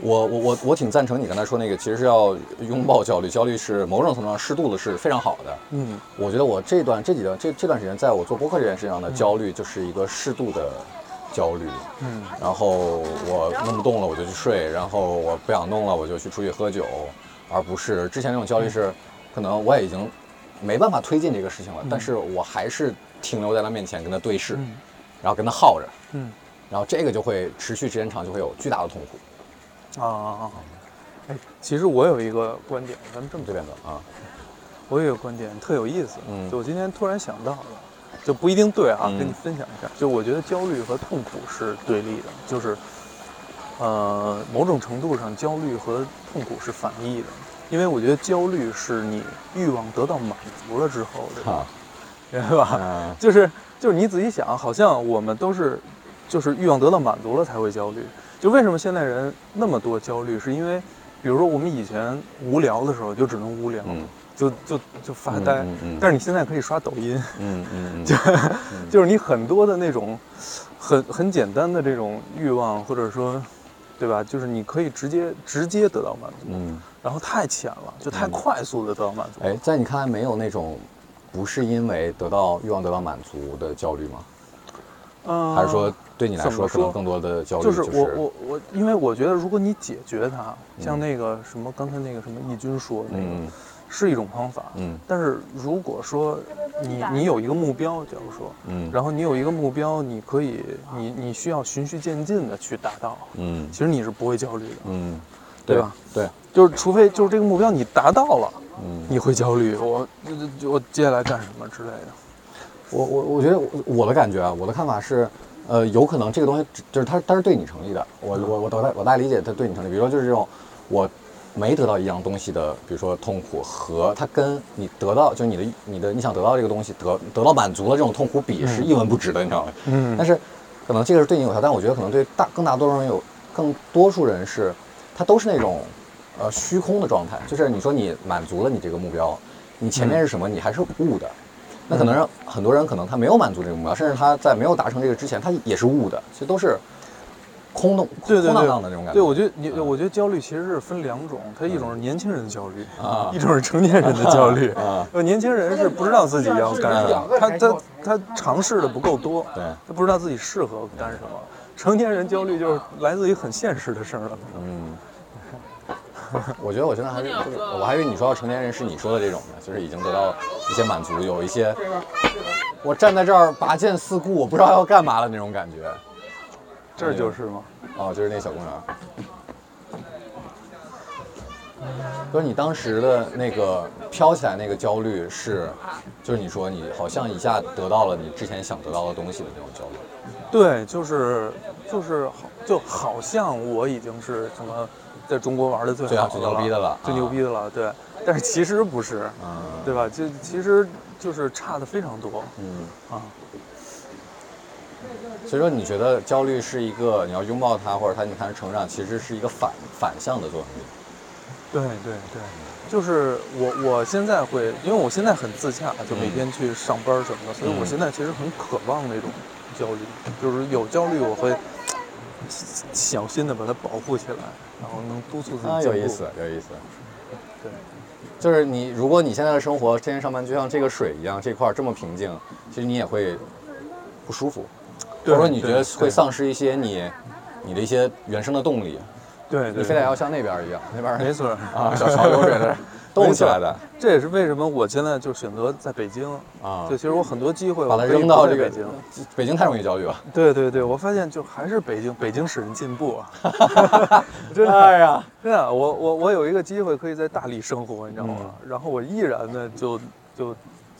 我我我我挺赞成你刚才说那个，其实是要拥抱焦虑。焦虑是某种程度上适度的是非常好的。嗯我觉得我这段这几段这这段时间，在我做播客这件事情上的焦虑，就是一个适度的焦虑。嗯然后我弄不动了我就去睡，然后我不想弄了我就去出去喝酒，而不是之前那种焦虑是，可能我也已经没办法推进这个事情了，但是我还是停留在他面前跟他对视，嗯然后跟他耗着，嗯然后这个就会持续时间长就会有巨大的痛苦。啊啊啊！哎，其实我有一个观点，咱们这么这讲，边的啊，我有一个观点特有意思，嗯就我今天突然想到了，就不一定对啊，嗯跟你分享一下。就我觉得焦虑和痛苦是对立的，就是呃，某种程度上焦虑和痛苦是反义的，因为我觉得焦虑是你欲望得到满足了之后，对吧？哈，明白吧？嗯就是就是你仔细想，好像我们都是就是欲望得到满足了才会焦虑。就为什么现代人那么多焦虑，是因为比如说我们以前无聊的时候就只能无聊，嗯就就就发呆，嗯嗯嗯但是你现在可以刷抖音，嗯嗯 [laughs] 嗯，就是你很多的那种很很简单的这种欲望，或者说。对吧？就是你可以直接直接得到满足，嗯，然后太浅了，就太嗯快速的得到满足。哎，在你看来没有那种不是因为得到欲望得到满足的焦虑吗？嗯，还是说对你来说可能更多的焦虑就是我我我，因为我觉得如果你解决它，像那个什么刚才那个什么义军说的那个，嗯是一种方法。嗯但是如果说你你有一个目标，假如说，嗯然后你有一个目标，你可以你你需要循序渐进的去达到，嗯其实你是不会焦虑的，嗯，对吧？对，就是除非就是这个目标你达到了，嗯，你会焦虑，我我接下来干什么之类的。我我我觉得我我的感觉啊，我的看法是，呃，有可能这个东西只就是它它是对你成立的。我我我大概我大概理解它对你成立。比如说就是这种我没得到一样东西的，比如说痛苦和它跟你得到就是你的你的你想得到这个东西得得到满足的这种痛苦比是一文不值的，你知道吗？嗯但是可能这个是对你有效，但我觉得可能对大更大多数人有更多数人是，他都是那种呃虚空的状态，就是你说你满足了你这个目标，你前面是什么，你还是悟的。那可能让很多人可能他没有满足这个目标，甚至他在没有达成这个之前，他也是悟的，其实都是空洞、对对对空荡荡的那种感觉。对，我觉得你，我觉得焦虑其实是分两种，它一种是年轻人的焦虑啊一种是成年人的焦虑年轻人是不知道自己要干什么，他他他尝试的不够多，对他不知道自己适合干什么。成年人焦虑就是来自于很现实的事儿了。嗯，[laughs] 我觉得我现在还是，就是我还以为你说到成年人是你说的这种呢，就是已经得到一些满足，有一些我站在这儿拔剑四顾，我不知道要干嘛了那种感觉。这就是吗？哦，就是那小公园儿。就是你当时的那个飘起来那个焦虑是，就是你说你好像一下得到了你之前想得到的东西的那种焦虑。对，就是就是好，就好像我已经是什么，在中国玩的最好最好最牛逼的了最牛逼的了。对，但是其实不是，嗯，对吧？就其实就是差的非常多嗯，啊。所以说你觉得焦虑是一个你要拥抱它，或者它你看是成长，其实是一个反反向的作用力。对对对，就是我我现在会，因为我现在很自洽，就每天去上班什么的，所以我嗯现在其实很渴望那种焦虑，就是有焦虑我会小心的把它保护起来，然后能督促自己啊，有意思，有意思。对，就是你，如果你现在的生活天天上班就像这个水一样，这块儿这么平静，其实你也会不舒服，或者说你觉得会丧失一些你你的一些原生的动力，对对，你非得要像那边儿一样，那边儿没错啊，小桥流水的动起来的这也是为什么我现在就选择在北京。啊就，其实我很多机会把它扔到这个北京。北京太容易焦虑了。[laughs] 对对对，我发现就还是北京，北京使人进步啊！[laughs] 真的，哎呀，[laughs] 真的，我我我有一个机会可以在大理生活，你知道吗？嗯然后我毅然的就就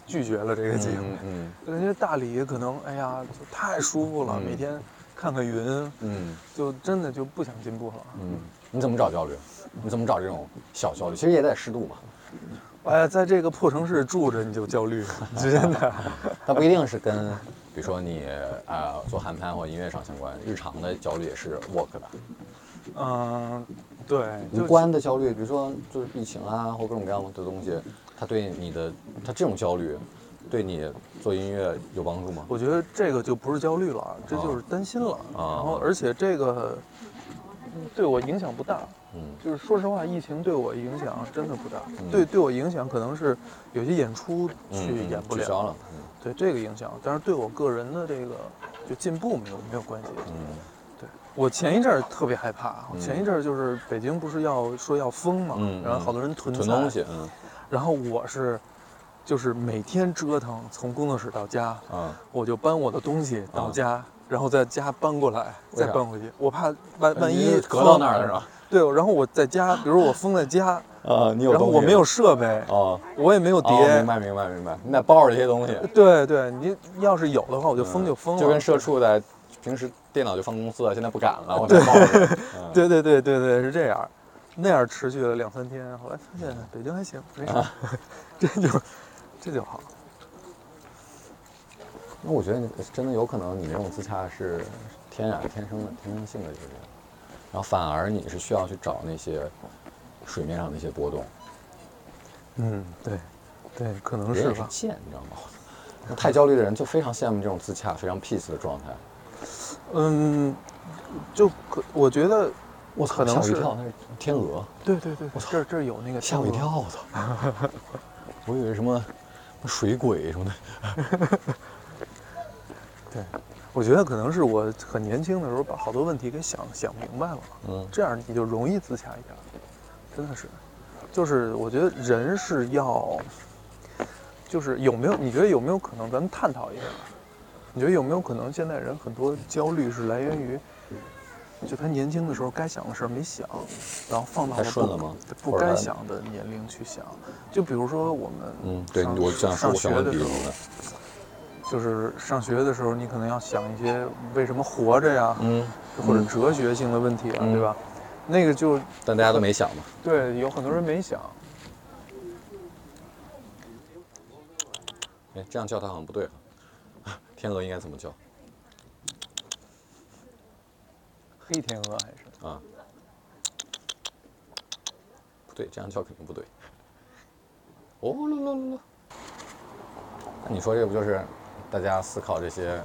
拒绝了这个机会，嗯嗯就感觉大理可能哎呀就太舒服了，嗯每天看看云，嗯就真的就不想进步了。嗯，你怎么找焦虑？你怎么找这种小焦虑？其实也得适度嘛，哎呀，在这个破城市住着你就焦虑，真的。[laughs] 它不一定是跟，比如说你啊、做韩拍或音乐上相关，日常的焦虑也是 work 的。嗯，对，无就关的焦虑，比如说就是疫情啊，或各种各样的东西，它对你的，它这种焦虑，对你做音乐有帮助吗？我觉得这个就不是焦虑了，这啊就是担心了。啊然后，而且这个嗯对我影响不大。嗯就是说实话，疫情对我影响真的不大。嗯对，对我影响可能是有些演出去嗯演不了，对这个影响，但是对我个人的这个就进步没有没有关系。嗯对我前一阵儿特别害怕，我前一阵儿就是北京不是要说要封嘛，嗯然后好多人囤囤东西，嗯然后我是就是每天折腾，从工作室到家，啊我就搬我的东西到啊家，然后在家搬过来，再搬回去。我怕万万一隔到那儿了是吧？对，然后我在家，比如我封在家，啊，你有然后我没有设备，哦，我也没有哦，碟明。白明白明白，你得抱着这些东西，对对，你要是有的话，我就封就封了。就跟社畜在平时电脑就放公司了，现在不敢了，我得抱着。[laughs] 嗯对对对对对是这样，那样持续了两三天，后来发现北京还行，没事，[laughs] 这就这就好。那我觉得真的有可能你那种自洽是天然、天生的、天生性的就是这样，然后反而你是需要去找那些水面上的一些波动，嗯，对，对，可能是吧。贱，你知道吗？[laughs] 太焦虑的人就非常羡慕这种自洽、非常 peace 的状态。嗯，就可我觉得我操，可能是吓我一跳，那是天鹅，对对对，这儿这这有那个吓我一跳，我操！[laughs] 我以为什么水鬼什么的。[laughs] 对，我觉得可能是我很年轻的时候把好多问题给想想明白了，嗯这样你就容易自洽一点，真的是，就是我觉得人是要，就是有没有你觉得有没有可能咱们探讨一下？你觉得有没有可能现在人很多焦虑是来源于，就他年轻的时候该想的事儿没想，然后放到了不该想的年龄去想，就比如说我们嗯，对，上我想说，上我想问学的时候比如呢？就是上学的时候，你可能要想一些为什么活着呀，嗯，或者哲学性的问题啊，嗯对吧？那个就但大家都没想嘛。对，有很多人没想。哎，这样叫它好像不对。[laughs] 天鹅应该怎么叫黑天鹅还是啊？不对，这样叫肯定不对。哦噜噜噜噜。那你说这不就是大家思考这些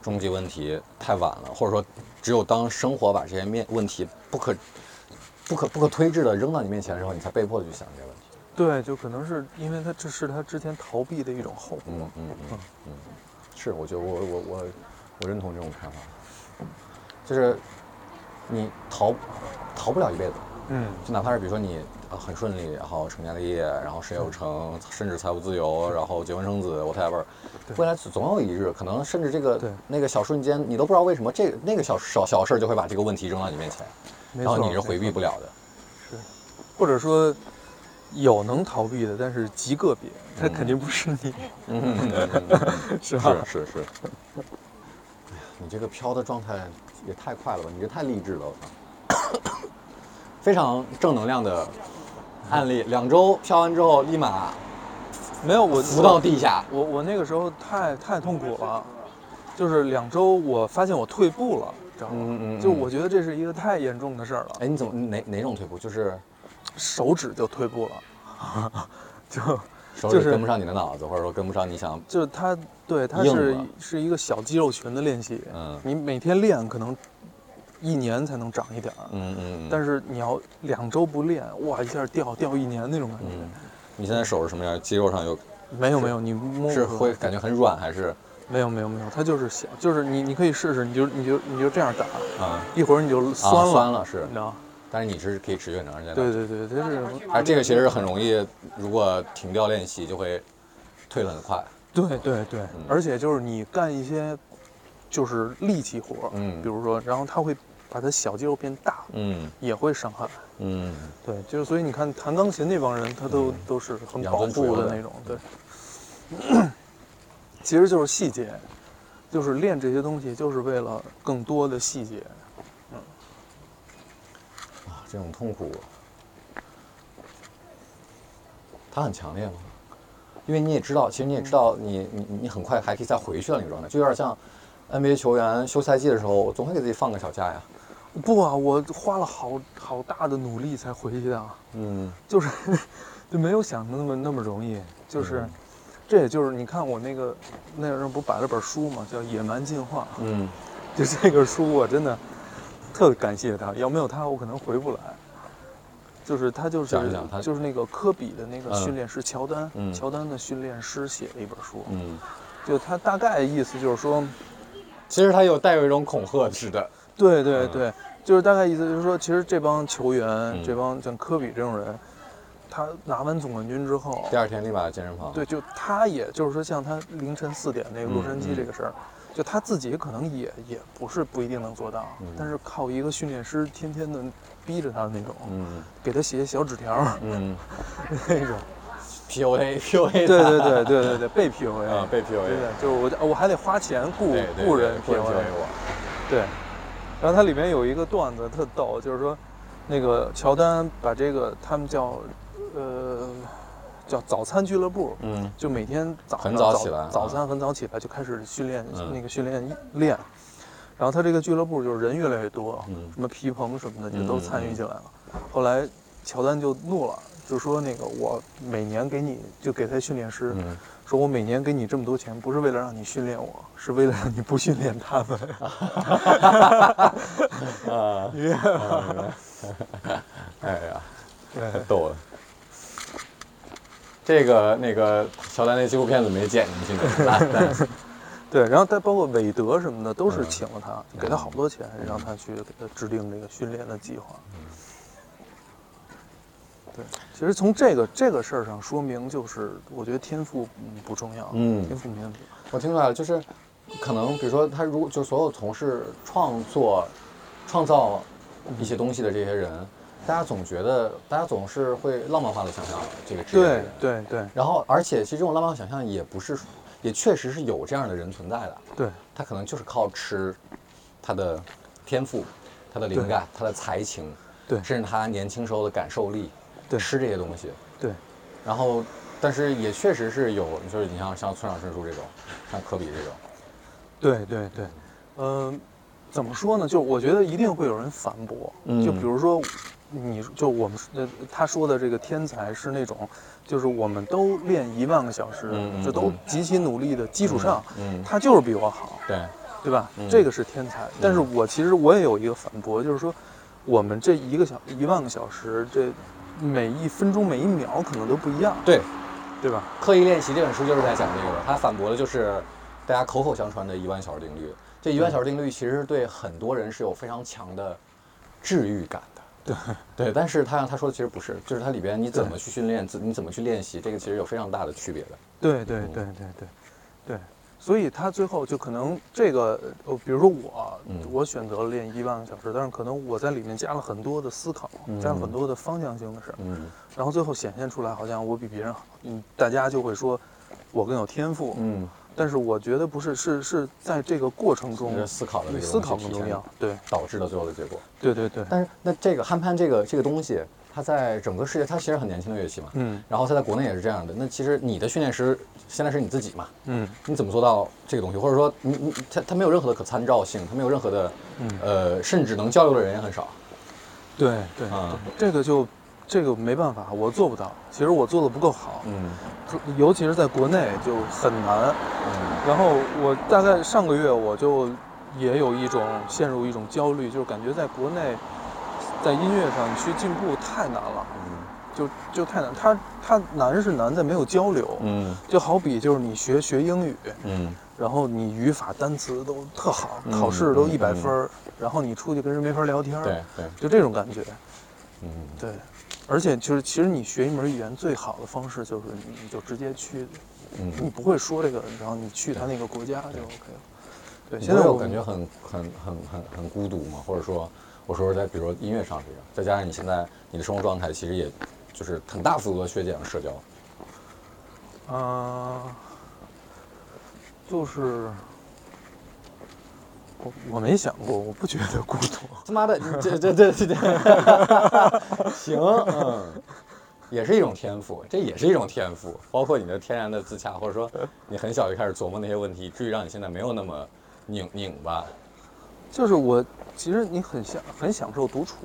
终极问题太晚了，或者说只有当生活把这些面问题不可不可不可推制的扔到你面前的时候，你才被迫地去想这些问题。对，就可能是因为他这是他之前逃避的一种后果。嗯嗯嗯嗯，是，我觉得我我我我认同这种看法，就是你逃逃不了一辈子，嗯，就哪怕是比如说你呃很顺利，然后成家立业，然后事业有成，甚至财务自由，然后结婚生子，whatever，未来总有一日，可能甚至这个对那个小瞬间，你都不知道为什么这个那个小小小事儿就会把这个问题扔到你面前，然后你是回避不了的。是或者说有能逃避的，但是极个别，他肯定不是你。嗯 [laughs] 是吧是是是。哎呀，你这个飘的状态也太快了吧！你这太励志了，我操！[coughs] 非常正能量的案例，两周飘完之后立马没有我浮到地下。我我那个时候太太痛苦了，就是两周我发现我退步了，知道吗？嗯嗯嗯。就我觉得这是一个太严重的事儿了，哎，你怎么哪哪种退步？就是手指就退步了，[laughs] 就手就是指跟不上你的脑子，或者说跟不上你想就是它对它是是一个小肌肉群的练习，嗯。你每天练可能一年才能长一点儿，嗯嗯嗯。但是你要两周不练，哇，一下掉掉一年那种感觉。嗯，你现在手是什么样？肌肉上有没有没有，你摸是会感觉很软还是没有没有没有，它就是小，就是你你可以试试，你就你就你就这样打，啊一会儿你就酸了，啊酸了是你知道？但是你是可以持续很长时间的。对对对，它是，而这个其实很容易，如果停掉练习，就会退得很快。对对对，嗯而且就是你干一些就是力气活儿，嗯比如说，然后它会把他小肌肉变大，嗯也会伤害。嗯，对，就是所以你看弹钢琴那帮人，他都、都是很保护的那种，对。[clears throat] 其实就是细节，就是练这些东西，就是为了更多的细节。嗯啊，这种痛苦，它很强烈吗？因为你也知道，其实你也知道你，你你很快还可以再回去了那个状态，就有点像 NBA 球员休赛季的时候，总会给自己放个小假呀。不啊，我花了好好大的努力才回去的啊，嗯就是 [laughs] 就没有想的那么那么容易，就是。嗯这也就是你看我那个那时候不摆了本书嘛，叫《野蛮进化》，嗯 [laughs] 就这个书我真的特感谢他，要没有他我可能回不来。就是他就是就是那个科比的那个嗯训练师乔丹，嗯乔丹的训练师写了一本书，嗯，就他大概意思就是说，其实他有带有一种恐吓式的。对对嗯对，就是大概意思就是说，其实这帮球员，嗯这帮像科比这种人，他拿完总冠军之后，第二天立马健身房。对，就他也就是说，像他凌晨四点那个洛杉矶这个事儿，就他自己可能也也不是不一定能做到，嗯但是靠一个训练师天天的逼着他的那种，嗯给他写小纸条嗯 [laughs] 那种，，[laughs] PUA PUA。对对对对对对，被 PUA，[laughs] 啊，被 PUA。对对，就是我我还得花钱雇雇人 PUA，我。对，然后它里面有一个段子特逗，就是说，那个乔丹把这个他们叫，呃，叫早餐俱乐部，嗯。就每天早早起来啊早餐很早起来就开始训练，嗯。那个训练练。然后他这个俱乐部就是人越来越多，嗯。什么皮蓬什么的就嗯都参与进来了。后来乔丹就怒了，就说那个我每年给你就给他训练师、嗯，说，我每年给你这么多钱，不是为了让你训练我，是为了让你不训练他们。[laughs] 啊，[laughs] 哎呀，对太逗了。这个那个乔丹那纪录片怎么没剪进去呢？[laughs] 对，然后他包括韦德什么的都是嗯请了他，给他好多钱，让他去给他制定这个训练的计划。对，其实从这个这个事儿上说明，就是我觉得天赋嗯不重要，嗯天赋没问题。我听出来了，就是可能比如说他如果就所有从事创作、创造一些东西的这些人，大家总觉得大家总是会浪漫化的想象这个职业对。对对，然后，而且其实这种浪漫想象也不是，也确实是有这样的人存在的。对他可能就是靠吃，他的天赋，他的灵感，他的才情，对甚至他年轻时候的感受力，对吃这些东西。对然后，但是也确实是有，就是你像像村上春树这种，像科比这种，对对对，嗯、怎么说呢？就我觉得一定会有人反驳，嗯就比如说，你就我们呃他说的这个天才是那种，就是我们都练一万个小时，这都嗯极其努力的基础上，嗯，他就是比我好，对，对吧？嗯这个是天才。但是我其实我也有一个反驳，就是说，我们这一个小一万个小时，这每一分钟每一秒可能都不一样，对，对吧？刻意练习这本书就是在讲这个的，他反驳的就是大家口口相传的一万小时定律。这一万小时定律其实对很多人是有非常强的治愈感的。对对，但是他让他说的其实不是，就是它里边你怎么去训练，自你怎么去练习，这个其实有非常大的区别的。对对对对对对，所以他最后就可能这个，呃，比如说我，嗯。我选择了练一万个小时，但是可能我在里面加了很多的思考，加了很多的方向性的事儿，嗯。然后最后显现出来好像我比别人好，嗯，大家就会说我更有天赋，嗯，但是我觉得不是，是是在这个过程中思考的思考更重要，对。导致了最后的结果。对对对，但是那这个憨潘这个这个东西，它在整个世界，它其实很年轻的乐器嘛。嗯然后它在国内也是这样的。那其实你的训练师现在是你自己嘛？嗯你怎么做到这个东西？或者说你你它它没有任何的可参照性，它没有任何的，嗯呃，甚至能交流的人也很少。对对啊对，这个就这个没办法，我做不到，其实我做的不够好，嗯尤其是在国内就很难。嗯然后我大概上个月我就也有一种陷入一种焦虑，就是感觉在国内在音乐上去进步太难了，就就太难。它它难是难在没有交流，嗯就好比就是你学学英语，嗯然后你语法单词都特好，嗯考试都嗯一百嗯分儿，然后你出去跟人没法聊天儿，对对，就这种感觉。嗯对，而且就是其实你学一门语言最好的方式就是你你就直接去，你嗯。不会说这个，然后你去他那个国家就 OK 了。对，现在我感觉很很很很很孤独嘛？或者说，我说在比如说音乐上这样，再加上你现在你的生活状态，其实也就是很大幅度的削减了社交。啊、就是我我没想过，我不觉得孤独。他妈的，你这这这这这，[laughs] 行，嗯，也是一种天赋，这也是一种天赋，包括你的天然的自洽，或者说你很小就开始琢磨那些问题，至于让你现在没有那么拧拧巴。就是我其实你很享很享受独处，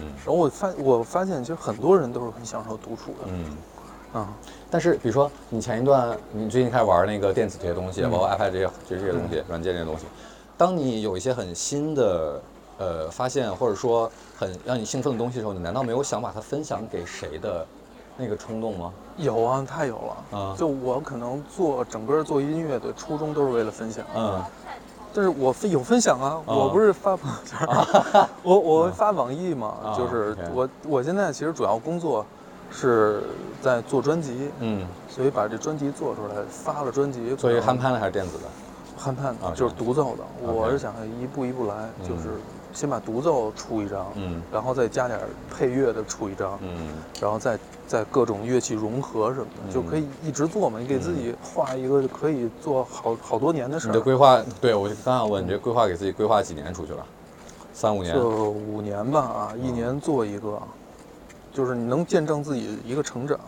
嗯。然后我发我发现其实很多人都是很享受独处的。嗯，啊、但是比如说你前一段，你最近开始玩那个电子这些东西，嗯。包括 iPad 这些这些东西，软件这些东西，当你有一些很新的呃发现，或者说很让你兴奋的东西的时候，你难道没有想把它分享给谁的那个冲动吗？有啊，太有了。啊就我可能做整个做音乐的初衷都是为了分享，嗯但是我分有分享啊，啊我不是发朋友圈儿，[laughs] 我我发网易嘛，啊就是我我现在其实主要工作是在做专辑，嗯，所以把这专辑做出来，发了专辑，做一个可能憨潘的还是电子的？憨潘的就是独奏的，我是想一步一步来，嗯就是先把独奏出一张，嗯然后再加点配乐的出一张，嗯然后再再各种乐器融合什么的，就可以一直做嘛。你给自己画一个可以做好好多年的事儿，你的规划，对我刚想问，你这规划给自己规划几年出去了？三五年？就五年吧，啊，一年做一个，就是你能见证自己一个成长。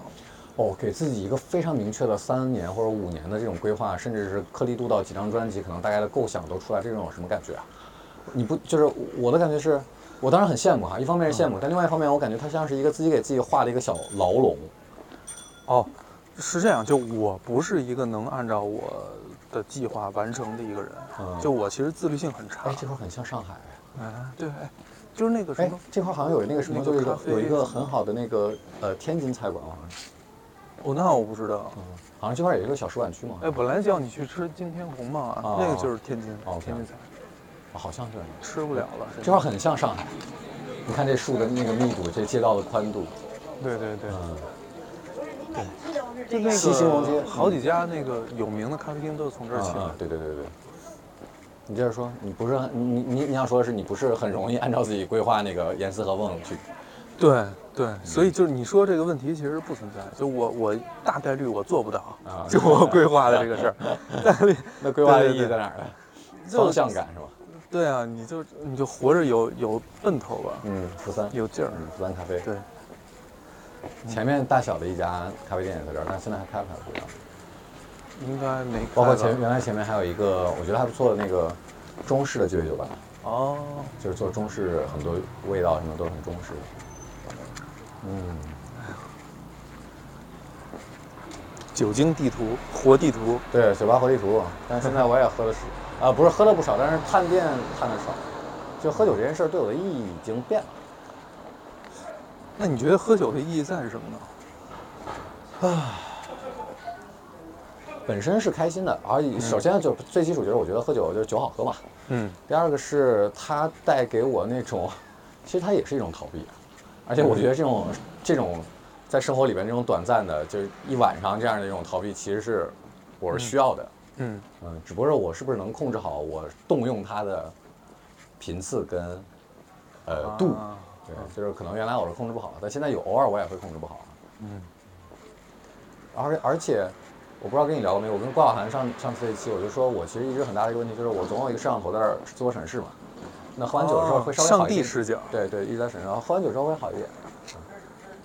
哦，给自己一个非常明确的三年或者五年的这种规划，甚至是颗粒度到几张专辑，可能大概的构想都出来，这种有什么感觉啊？你不就是我的感觉是，我当然很羡慕哈，一方面是羡慕，但另外一方面我感觉他像是一个自己给自己画的一个小牢笼。哦，是这样，就我不是一个能按照我的计划完成的一个人，嗯就我其实自律性很差哎，。这块很像上海。哎，对，哎，就是那个什哎么，，这块好像有那个什么，就是有一个很好的那个呃天津菜馆，好像是，哦，那我不知道。嗯，好像这块也是一个小食馆区嘛，哎，本来叫你去吃金天红嘛，哦那个就是天津，哦天津菜，哦好像是。吃不了了。这块很像上海，你看这树的那个密度，这街道的宽度，对对对，嗯，就那西兴隆街好几家那个有名的咖啡厅都是从这儿起来嗯嗯，对对对对。你接着说，你不是很你你你想说的是你不是很容易按照自己规划那个严丝合缝去，对对，所以就是你说这个问题其实不存在，就我我大概率我做不到，啊就我规划的这个事儿，[laughs] 大概率那规划的对对对意义在哪儿呢？[laughs] 方向感是吧？对啊，你就你就活着有有奔头吧，嗯，福三，有劲儿，嗯，福三咖啡。对，前面大小的一家咖啡店也在这儿，但现在还开不开不知道。应该没包括前原来前面还有一个我觉得还不错的那个中式的鸡尾酒吧，哦，就是做中式很多味道什么都很中式的。嗯，酒精地图，活地图，对，酒吧活地图，但是现在我也喝的是，啊，不是喝了不少，但是探店探的少。就喝酒这件事儿对我的意义已经变了。那你觉得喝酒的意义在是什么呢？啊本身是开心的，而且首先就最基础就是我觉得喝酒就是酒好喝嘛。嗯，第二个是它带给我那种，其实它也是一种逃避，而且我觉得这种这种在生活里边这种短暂的，就是一晚上这样的一种逃避，其实是我是需要的。嗯嗯，只不过是我是不是能控制好我动用它的频次跟呃度。啊对，就是可能原来我是控制不好，但现在有偶尔我也会控制不好。嗯，而而且，我不知道跟你聊过没有，我跟郭晓涵上上次这一期，我就说我其实一直很大的一个问题就是我总有一个摄像头在这儿自我审视嘛。那喝完酒之后会稍微好一点。帝视角，对对，一直在审视，然后喝完酒之后会好一点。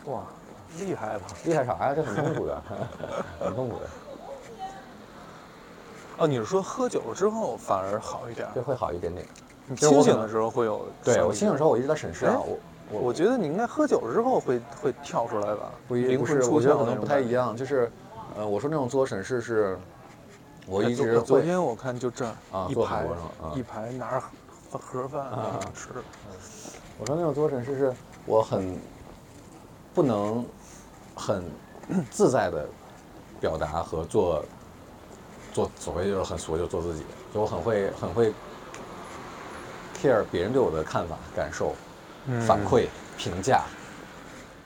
哇，厉害了！厉害啥呀？这很痛苦的，[laughs] 很痛苦的，哦，你是说喝酒了之后反而好一点？对，会好一点点。你清醒的时候会有。对我清醒的时候，我一直在审视啊，哎我我我觉得你应该喝酒之后会会跳出来吧？不一灵不是，我觉得可能不太一样。就是，呃，我说那种自我审视是，我一直哎昨天我看就这儿啊一排啊一排拿着盒盒饭啊啊吃，我说那种自我审视是我很不能很自在的表达和做做所谓就是很俗就做自己，就我很会很会 care 别人对我的看法、感受、反馈、评价。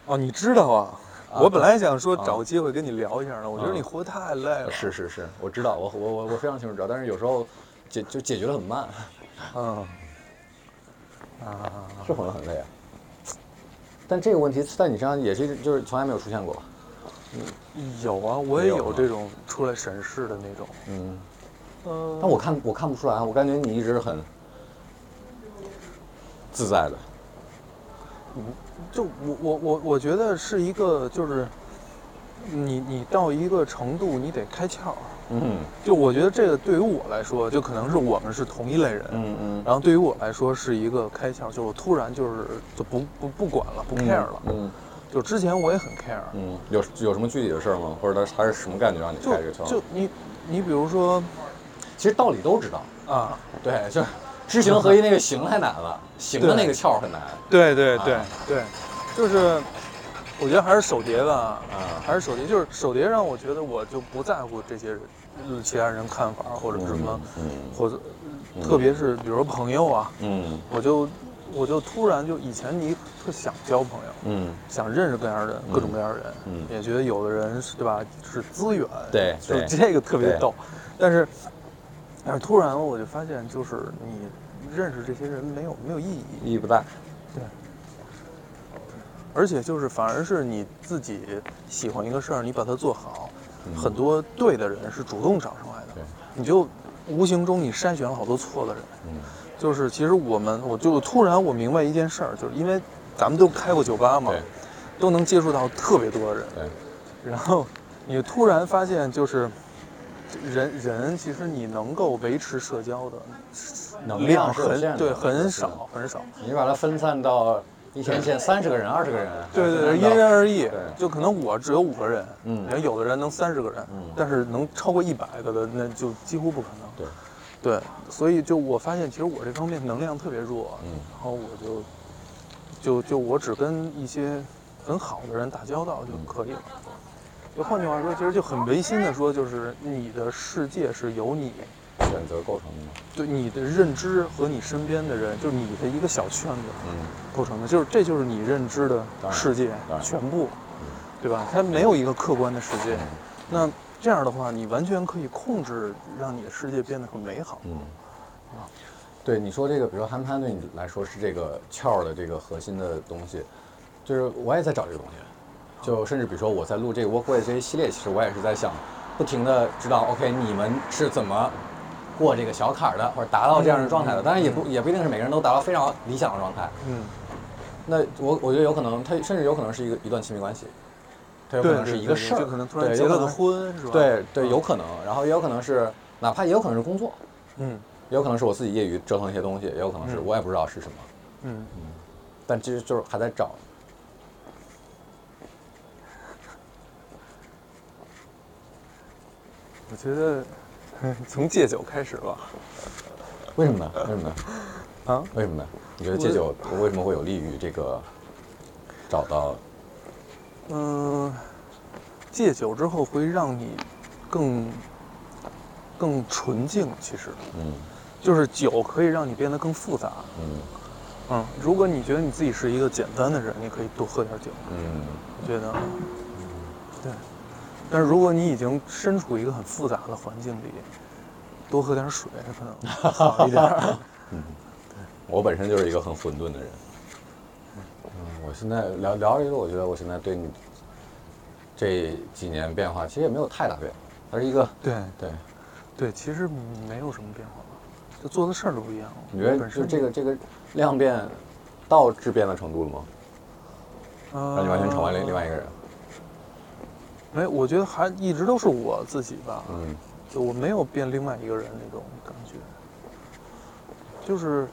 哦，你知道啊？啊我本来想说啊找个机会跟你聊一下呢，我觉得啊你活太累了。是，是是，我知道，我我我我非常清楚知道，但是有时候解就解决的很慢，嗯，啊，是活得很累啊。但这个问题在你身上也是就是从来没有出现过吧？有啊，我也有这种出来审视的那种。嗯。嗯，但我看我看不出来，我感觉你一直很自在的。嗯就我我我我觉得是一个就是，你你到一个程度你得开窍。嗯就我觉得这个对于我来说，就可能是我们是同一类人。嗯嗯然后对于我来说是一个开窍，就是我突然就是就不不不管了，不 care 了。嗯就之前我也很 care，嗯，有有什么具体的事儿吗？或者他他是什么感觉让你开这个窍？就你你比如说其实道理都知道，啊，对，就是知行合一那个行太难了，行的那个窍很难。对对对啊。对，就是我觉得还是手碟吧，啊。还是手碟，就是手碟让我觉得我就不在乎这些其他人看法或者什么，嗯或者特别是比如说朋友啊，嗯。我就我就突然就以前你特想交朋友。嗯，想认识各样的人，各种各样的人，嗯。也觉得有的人是对吧，是资源，对就是这个特别逗，但是，但是突然我就发现，就是你认识这些人没有没有意义，意义不大。对。而且就是反而是你自己喜欢一个事儿，你把它做好，嗯。很多对的人是主动找上来的，你就无形中你筛选了好多错的人，嗯就是其实我们我就突然我明白一件事儿，就是因为咱们都开过酒吧嘛，都能接触到特别多的人。对，然后你突然发现，就是人人其实你能够维持社交的能量很对很少很少。你把它分散到一天见三十个人、二十个人，对对对，因人而异对。就可能我只有五个人，嗯然后有的人能三十个人，嗯但是能超过一百个的，那就几乎不可能。对，对，所以就我发现，其实我这方面能量特别弱，嗯然后我就就就我只跟一些很好的人打交道就可以了。就换句话说，其实就很违心的说，就是你的世界是由你选择构成的嘛。对你的认知和你身边的人，就是你的一个小圈子嗯构成的，就是这就是你认知的世界全部，对吧？它没有一个客观的世界。嗯那这样的话，你完全可以控制，让你的世界变得很美好。嗯，啊对你说这个，比如说憨憨对你来说是这个窍的这个核心的东西，就是我也在找这个东西，就甚至比如说我在录这个 Workway 这一系列，其实我也是在想，不停的知道 OK 你们是怎么过这个小坎儿的，或者达到这样的状态的。当然也不也不一定是每个人都达到非常理想的状态。嗯，那我我觉得有可能，它甚至有可能是一个一段亲密关系，它有可能是一个事儿，对就可能突然结了个婚是吧？对对，嗯有可能，然后也有可能是，哪怕也有可能是工作，嗯也有可能是我自己业余折腾一些东西，也有可能是嗯我也不知道是什么，嗯，但其实就是还在找。我觉得 [laughs] 从戒酒开始吧。为什么呢？为什么呢？啊，为什么呢？你觉得戒酒为什么会有利于这个找到？嗯，戒酒之后会让你更更纯净，其实嗯就是酒可以让你变得更复杂。嗯嗯，如果你觉得你自己是一个简单的人，你可以多喝点酒。嗯我觉得，对。但是如果你已经身处一个很复杂的环境里，多喝点水可能好一点儿。[laughs] 我本身就是一个很混沌的人。嗯，我现在聊聊一个，我觉得我现在对你这几年变化其实也没有太大变化，它是一个对对。对，其实没有什么变化吧，就做的事儿都不一样了。你觉得就本身这个这个量变到质变的程度了吗？呃让你完全成为另另外一个人？没，我觉得还一直都是我自己吧，嗯就我没有变另外一个人那种感觉，就是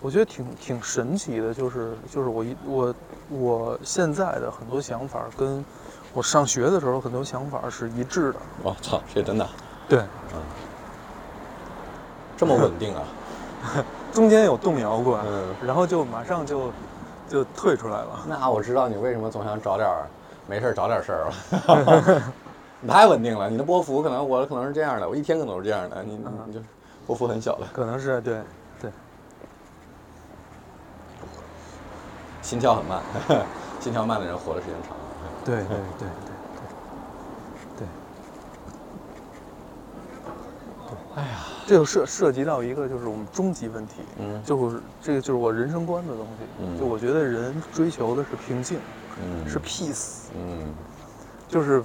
我觉得挺挺神奇的，就是就是我一我我现在的很多想法跟我上学的时候很多想法是一致的，我、操，这真的对，嗯。这么稳定啊？[laughs] 中间有动摇过，嗯。然后就马上就就退出来了。那我知道你为什么总想找点儿没事儿找点儿事儿了。[laughs] 你太稳定了，你的波幅可能我可能是这样的，我一天可能是这样的，你你就波幅很小的，可能是对对，心跳很慢，[laughs] 心跳慢的人活的时间长。对对对对对对。哎呀，这就涉涉及到一个就是我们终极问题，嗯就是这个就是我人生观的东西。嗯就我觉得人追求的是平静，嗯是 peace，嗯就是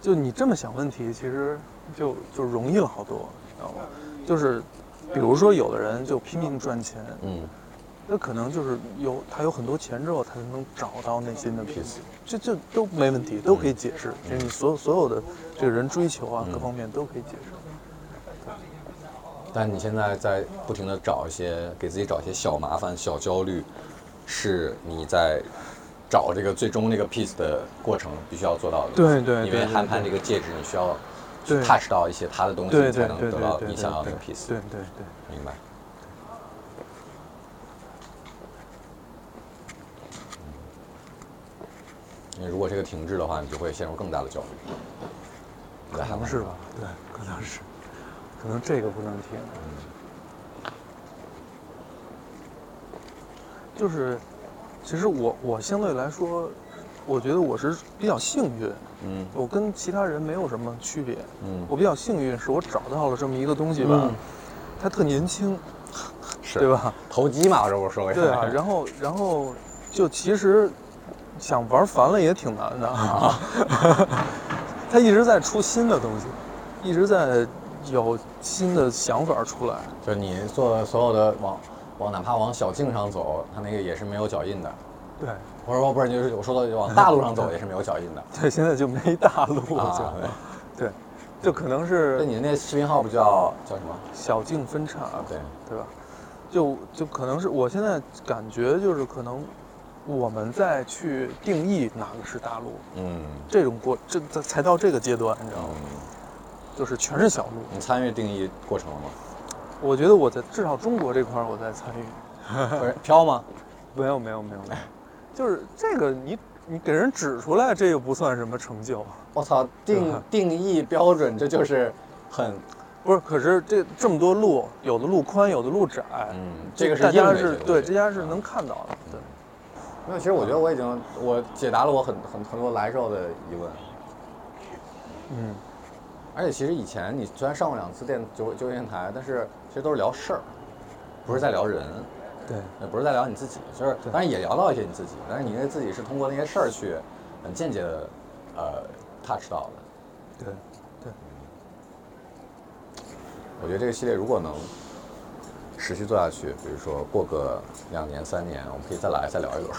就你这么想问题，其实就就容易了好多，知道吗？就是比如说有的人就拼命赚钱，嗯那可能就是有他有很多钱之后，他才能找到内心的 peace，这这都没问题，都可以解释。就是你所有所有的这个人追求啊，各方面都可以解释。但你现在在不停的找一些给自己找一些小麻烦、小焦虑，是你在找这个最终那个 peace 的过程必须要做到的。对对因为对对憨这个戒指，你需要去 touch 到一些他的东西，你才能得到你想要那个 peace。对对对，明白。因为如果这个停滞的话，你就会陷入更大的焦虑。可能是吧？对，可能是，可能这个不能停。就是，其实我我相对来说，我觉得我是比较幸运，嗯我跟其他人没有什么区别。嗯，我比较幸运，是我找到了这么一个东西吧，嗯它特年轻，是对？吧？投机嘛，这不是说过？对啊，然后然后就其实想玩烦了也挺难的啊。[laughs] 他一直在出新的东西，一直在有新的想法出来。就你做的所有的往往哪怕往小径上走，它那个也是没有脚印的。对或者说不是，就是我说的往大路上走也是没有脚印的。[laughs] 对，现在就没大路了、啊，对。对，就可能那是你的那视频号不叫叫什么？小径分叉，对，对吧？就就可能是我现在感觉就是可能我们再去定义哪个是大陆，嗯这种过这才才到这个阶段，你知道吗？嗯，就是全是小路。你参与定义过程了吗？我觉得我在至少中国这块儿我在参与，不 [laughs] 是飘吗？没有没有没有没有，就是这个你你给人指出来，这又不算什么成就，我操，定定义标准，这就是很 [laughs] 不是？可是这这么多路，有的路宽，有的路窄，嗯，这个是大家是对，这家是能看到的，对。没有，其实我觉得我已经我解答了我很很很多来时候的疑问。嗯，而且其实以前你虽然上过两次电九九电台，但是其实都是聊事儿，不是在聊人。对也不是在聊你自己，就是当然也聊到一些你自己，但是你那自己是通过那些事儿去很间接的呃 touch 到的。对对，我觉得这个系列如果能持续做下去，比如说过个两年三年，我们可以再来再聊一轮。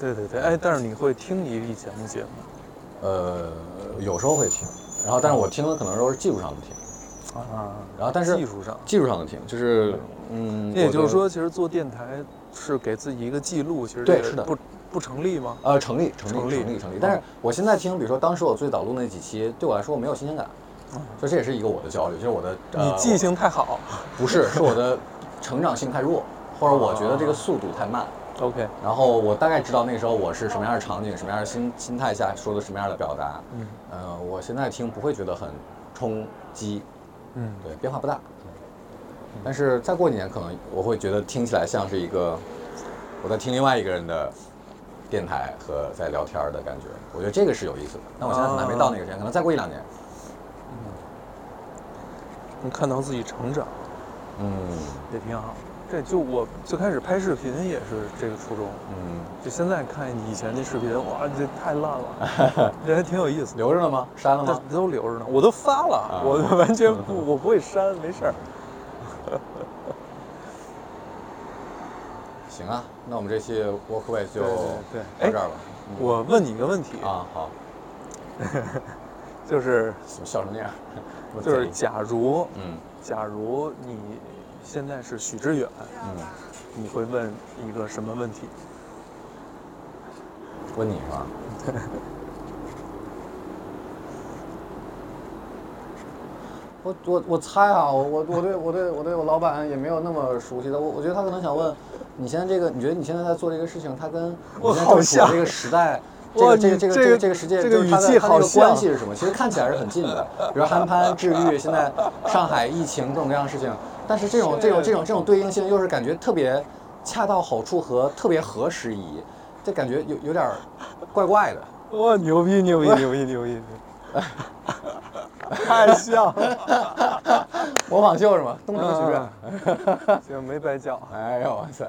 对对对，哎，但是你会听你以前的节目？呃，有时候会听，然后但是我听的可能都是技术上的听，啊，然后但是技术上，技术上的听，就是嗯，也就是说，其实做电台是给自己一个记录，其实对是的。不不成立吗？呃成立成立成立。成立成立，但是我现在听，比如说当时我最早录那几期，对我来说我没有新鲜感，所以这也是一个我的焦虑，就是我的呃你记性太好。[laughs] 不是是我的成长性太弱，或者我觉得这个速度太慢。OK，然后我大概知道那时候我是什么样的场景、什么样的心心态下说的什么样的表达。嗯呃，我现在听不会觉得很冲击，嗯，对，变化不大。但是再过几年，可能我会觉得听起来像是一个我在听另外一个人的电台和在聊天儿的感觉。我觉得这个是有意思的。但我现在可能还没到那个时间，可能再过一两年。能看到自己成长嗯也挺好。这就我最开始拍视频也是这个初衷，嗯，就现在看以前的视频，哇，这太烂了，[laughs] 这还挺有意思。留着了吗？删了吗？都留着呢，我都发了，啊我完全 [laughs] 不，我不会删，没事儿。[laughs] 行啊，那我们这期 Walkway 就到这儿吧。我问你一个问题，啊，好，就是怎么笑成那样？我就是假如嗯假如你现在是许知远，嗯，你会问一个什么问题？问你是吧？[laughs] 我我我猜啊，我我我对我对我对我老板也没有那么熟悉的，我我觉得他可能想问，你现在这个，你觉得你现在在做这个事情，他跟你我好像的这个时代，这哇个这个这个这个这个这个世界，这个就是它的语气好它这个关系是什么？其实看起来是很近的，比如韩潘、治愈，现在上海疫情各种各样的事情，但是这种这种这种这种对应性又是感觉特别恰到好处和特别合时宜，这感觉有有点儿怪怪的。哇，牛逼牛逼牛逼牛逼！太像了，[laughs] 模仿秀是吗？东城许愿。行，没白叫。哎呦哇塞！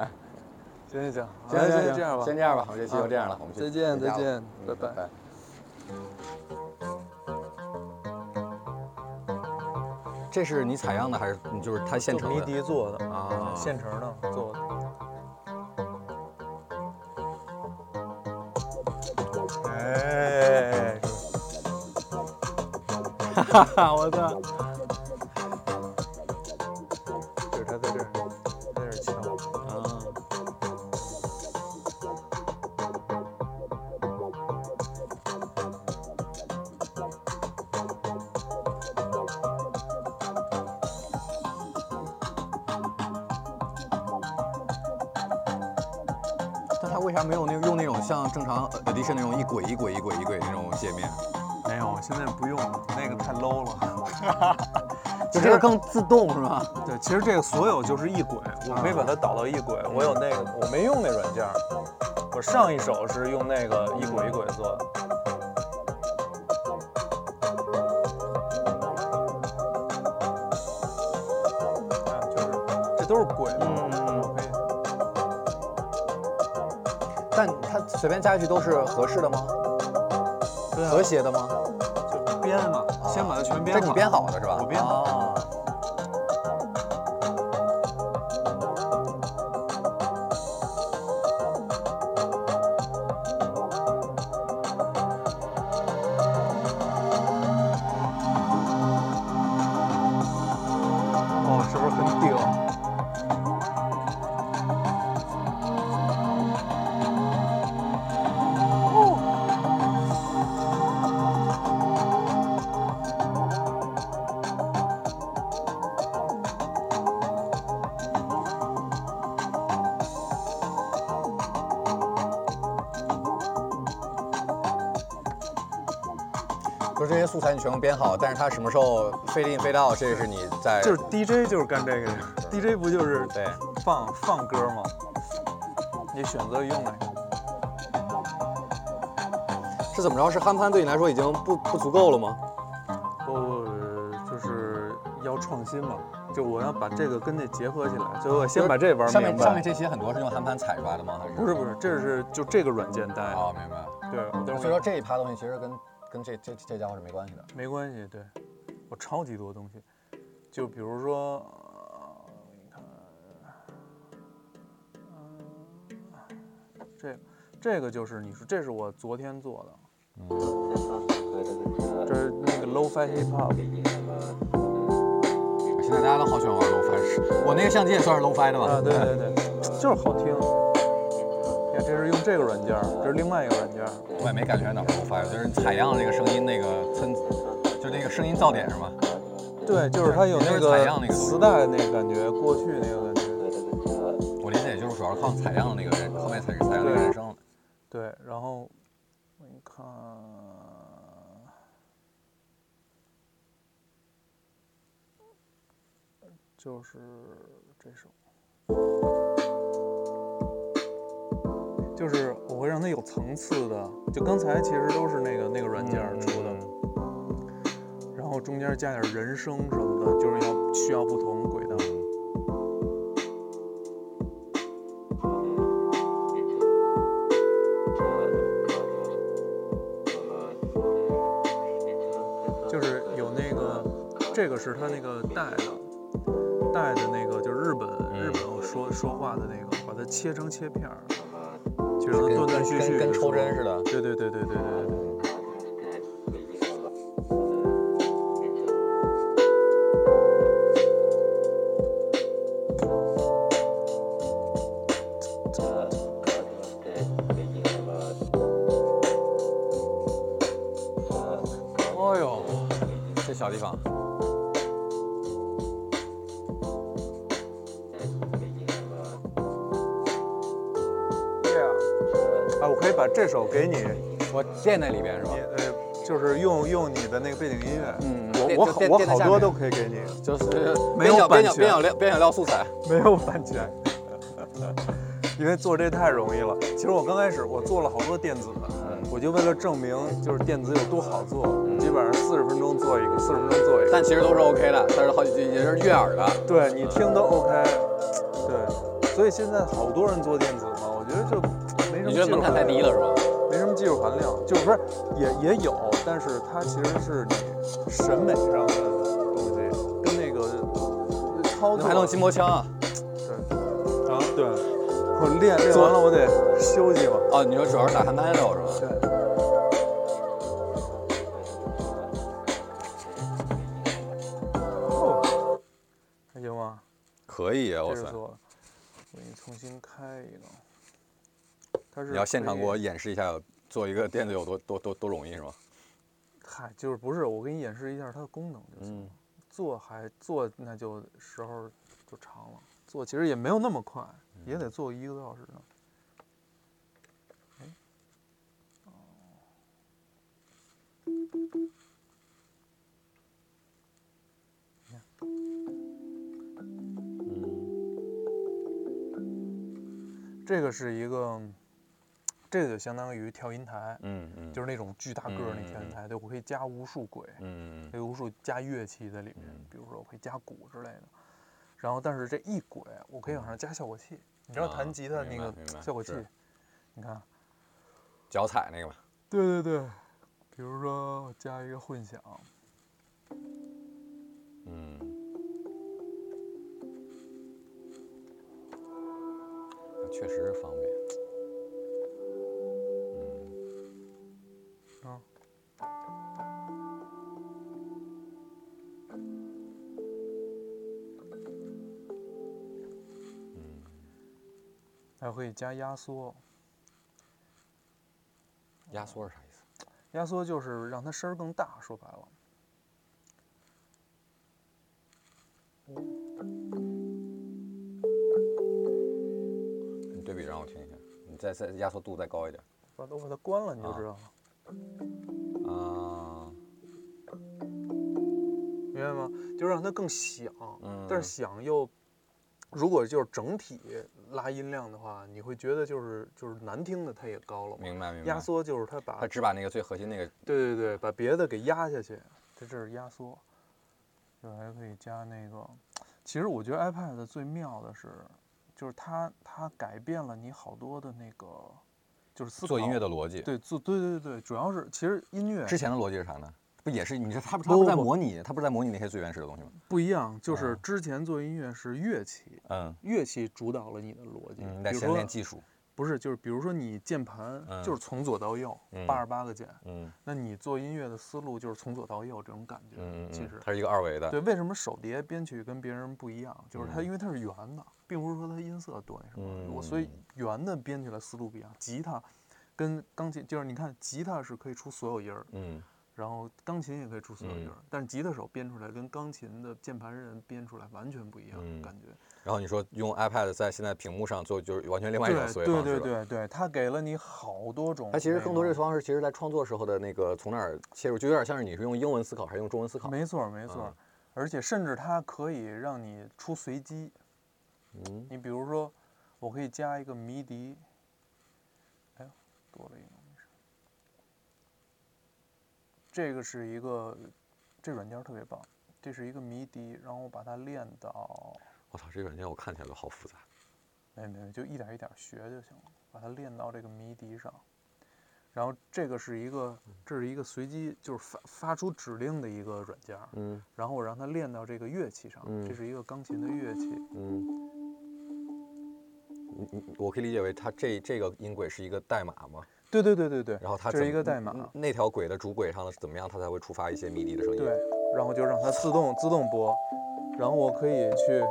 行行行，行行行，先这样吧，先这样吧，我们这期就这样了，我们去再见再见嗯拜拜拜。这是你采样的还是你就是他现成的迷的？笛做的啊现成的做的。哎，哈哈，我操！正常 Edition 那种一轨一轨一轨一轨那种界面？没有，现在不用了，那个太 low 了。[laughs] 就这个更自动是吧？对，其实这个所有就是一轨，我没把它导到一轨，我有那个，我没用那软件。我上一首是用那个一轨一轨做的。它随便加一句都是合适的吗？对啊和谐的吗？就编嘛，先把它全编好。这你编好的是吧？我编好。啊编好，[laughs] 但是它什么时候飞进飞到，这是你在就是 DJ 就是干这个的，DJ 不就是对放放歌吗？你选择用哪个？是怎么着？是憨潘对你来说已经不不足够了吗？不，就是要创新嘛。就我要把这个跟那结合起来，所以我先把这玩上明白。面上面这些很多是用韩盘踩出来的吗？还是不是不是，这是就这个软件带的。哦，明白。对，所以说这一趴东西其实跟跟这这这家伙是没关系的。没关系。对，我超级多东西，就比如说，呃你看，嗯，这个这个就是你说，这是我昨天做的，嗯这是那个 low-fi hip hop。现在大家都好喜欢玩 low fi，我那个相机也算是 low fi 的嘛。啊，对对对，就是好听。你看，这是用这个软件，这是另外一个软件。我也没感觉哪儿不发就是采样那个声音那个参，就那个声音噪点是吗？对，就是它有那也就是采样那个磁带那个感觉，过去那个感觉。我理解就是主要靠采样的那个人，后面采采样那个人声。对，然后我给你看，就是这首，就是我会让它有层次的，就刚才其实都是那个那个软件出的，然后中间加点人声什么的，就是要需要不同轨道。就是有那个，这个是他那个带的，带的那个就是日本、日本说说话的那个，把它切成切片儿，断断续续，跟抽针似的。对对对对对对。这首给你，我垫在里边是吧你？呃，就是用用你的那个背景音乐，嗯我我好我好多都可以给你，就是没有版权角边角料边角料素材。[laughs] 没有版权，因为做这太容易了。其实我刚开始我做了好多电子的，我就为了证明就是电子有多好做，基本上四十分钟做一个，四十分钟做一个。但其实都是 OK 的，但是好几句也是悦耳的。对你听都 OK，对，所以现在好多人做电子嘛，我觉得就。你觉得门槛太低了？是吧？没什么技术含量，就是不是也也有，但是它其实是你审美上的东西，跟那个操作还弄筋膜枪啊？对啊对，我练练完了我得休息嘛。啊，你说主要是打韩拍肉是吧？对。哦，还行吗？可以啊，哇塞！这是做的，我给你重新开一个。它是你要现场给我演示一下做一个电子有多多多多容易是吗？嗨，就是不是我给你演示一下它的功能就行了。嗯做还做那就时候就长了，做其实也没有那么快，也得做一个多小时呢。这个是一个，这个就相当于调音台，嗯嗯，就是那种巨大个儿那调音台，对，我可以加无数轨。嗯嗯有无数加乐器在里面嗯，比如说我可以加鼓之类的。然后，但是这一轨我可以往上加效果器，你知道啊弹吉他那个效果器是，你看，脚踩那个吧。对对对，比如说我加一个混响，嗯，确实是方便。还可以加压缩，压缩是啥意思？压缩就是让它声儿更大，说白了。你对比让我听一下，你再再压缩度再高一点。把我把它关了，你就啊知道了，啊，明白吗？就让它更响，嗯但是响又，如果就是整体拉音量的话，你会觉得就是就是难听的它也高了嘛。明白明白。压，缩就是它把它只把那个最核心那个，对对对，把别的给压下去，这这是压缩。这还可以加那个，其其实我觉得 iPad 最妙的是，就是它它改变了你好多的那个，就是思考做音乐的逻辑。对做对对对对，主要是其实音乐之前的逻辑是啥呢？不也是你说他不他不在不模拟，他不是在模拟那些最原始的东西吗？不一样，就是啊之前做音乐是乐器，嗯乐器主导了你的逻辑。嗯，你得先练技术。不是，就是比如说你键盘嗯就是从左到右嗯八十八个键，嗯那你做音乐的思路就是从左到右这种感觉。嗯其实，它是一个二维的。对，为什么手碟编曲跟别人不一样？就是它嗯因为它是圆的，并不是说它音色多那什么，我所以嗯圆的编起来思路不一样。吉他跟钢琴就是你看，吉他是可以出所有音儿，嗯然后钢琴也可以出所有音嗯，但是吉他手编出来跟钢琴的键盘人编出来完全不一样，嗯感觉。然后你说用 iPad 在现在屏幕上做，就是完全另外一种思对对对维方式对。对对，它给了你好多种那个。它其实更多这个方式，其实在创作时候的那个从哪儿切入，就有点像是你是用英文思考还是用中文思考。没错儿没错嗯，而且甚至它可以让你出随机。嗯你比如说，我可以加一个迷笛，哎呦，多了一个。这个是一个，这软件特别棒，这是一个迷笛，然后我把它练到，我操，这个软件我看起来都好复杂。没没没，就一点一点学就行了，把它练到这个迷笛上。然后这个是一个，这是一个随机，就是发发出指令的一个软件，嗯然后我让它练到这个乐器上，嗯这是一个钢琴的乐器，嗯。你你我可以理解为它这这个音轨是一个代码吗？对对对对对，这然后它这是一个代码嗯那条轨的主轨上的是怎么样，它才会触发一些迷笛的声音？对，然后就让它自动自动播，然后我可以去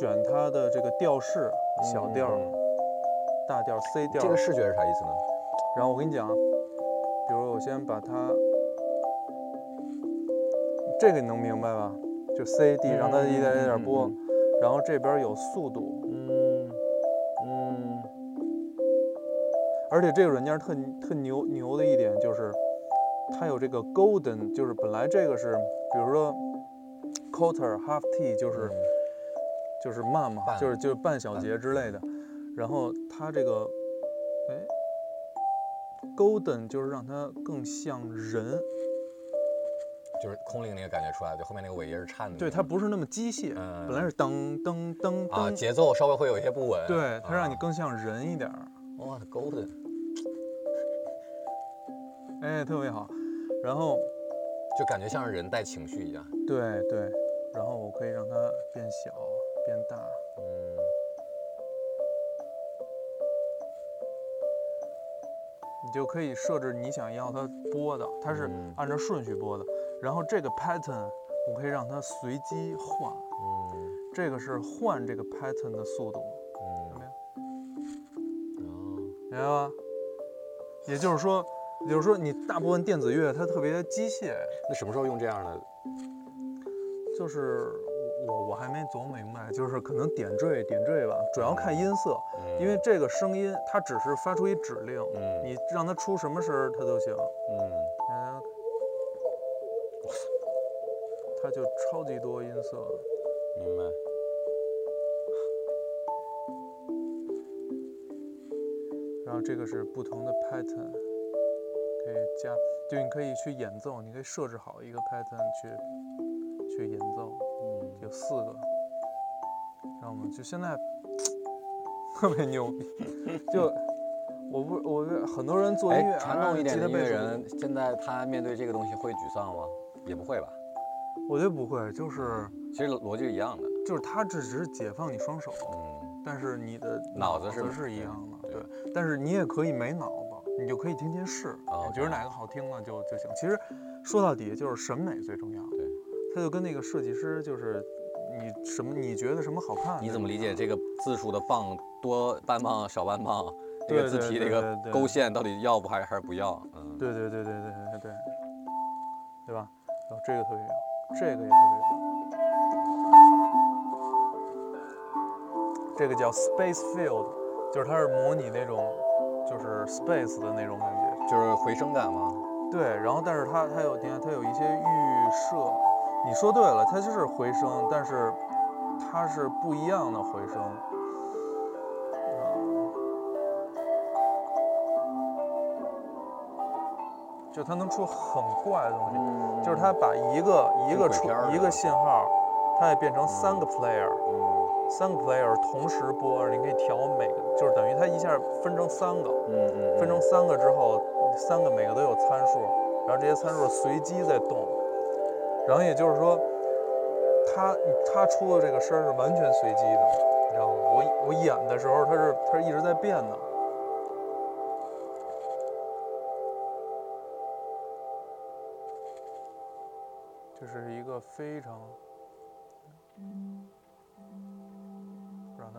选它的这个调式，小调、嗯大调、C 调。这个视觉是啥意思呢？然后我跟你讲，比如我先把它，这个你能明白吧？就 C D，让它一点一点播，嗯然后这边有速度，而且这个软件特特牛牛的一点就是，它有这个 golden，就是本来这个是，比如说 quarter half T，就是、嗯就是慢嘛，半就是就是半小节之类的。然后它这个，哎，golden 就是让它更像人，就是空灵那个感觉出来，就后面那个尾音是颤的。对，它不是那么机械，嗯本来是噔噔噔啊，噔，节奏稍微会有一些不稳。对，它让你啊更像人一点儿，哇，golden，哎，特别好。然后就感觉像是人带情绪一样。对对，然后我可以让它变小变大。嗯你就可以设置你想要它播的，它是嗯按照顺序播的。然后这个 pattern 我可以让它随机换，嗯这个是换这个 pattern 的速度，嗯，明白吧？也就是说，也就是说你大部分电子乐它特别机械，那什么时候用这样的？就是我我我还没琢磨明白，就是可能点缀点缀吧，主要看音色，嗯因为这个声音它只是发出一指令，嗯你让它出什么声儿它都行。嗯嗯，它就超级多音色，明白。然后这个是不同的 pattern，加，就你可以去演奏，你可以设置好一个 pattern 去去演奏，嗯有四个，知道吗？就现在 [laughs] 特别牛逼，就我不我很多人做音乐，哎，传统一点的音乐人，现在他面对这个东西会沮丧吗？也不会吧。我觉得不会，就是其实逻辑是一样的。就是它这只是解放你双手，嗯但是你的脑子是是一样的，对对。但是你也可以没脑子，你就可以天天试，哦你觉得哪个好听了就就行。其实说到底就是审美最重要，对。它就跟那个设计师就是你什么你觉得什么好看，你怎么理解这个字数的放多半磅少半磅？这个字体这个勾线到底要不还是还是不要？嗯，对对对对对对对，对吧？然后这个特别有，这个也特别有。这个叫 Space Field，就是它是模拟那种就是 space 的那种感觉。就是回声感吗？对，然后但是它它有你看它有一些预设，你说对了，它就是回声，但是它是不一样的回声。嗯就它能出很怪的东西，嗯就是它把一个一个出一个信号，它也变成三个 player，嗯三个 player 同时播，你可以调每个，就是等于它一下分成三个，嗯嗯，分成三个之后，三个每个都有参数，然后这些参数随机在动，然后也就是说，它它出的这个声儿是完全随机的，你知道吗？我我演的时候，它是它是一直在变的。这是一个非常，让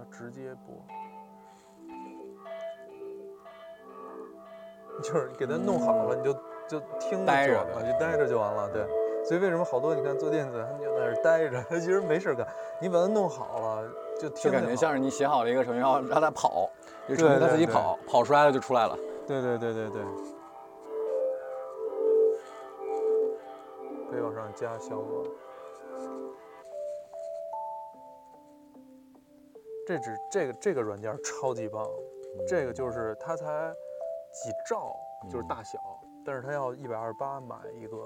它直接播。就是给它弄好了，你就就听着了，就待着就完了。对，所以为什么好多你看做电子，他们就在那儿待着，他 [laughs] 其实没事干。你把它弄好了，就听就感觉像是你写好了一个程序，然后让它跑，这个程序它自己跑，跑出来了就出来了。对对对对对，可以往上加效果。这只这个这个软件超级棒，这个就是它才几兆，就是大小，但是它要一百二十八买一个，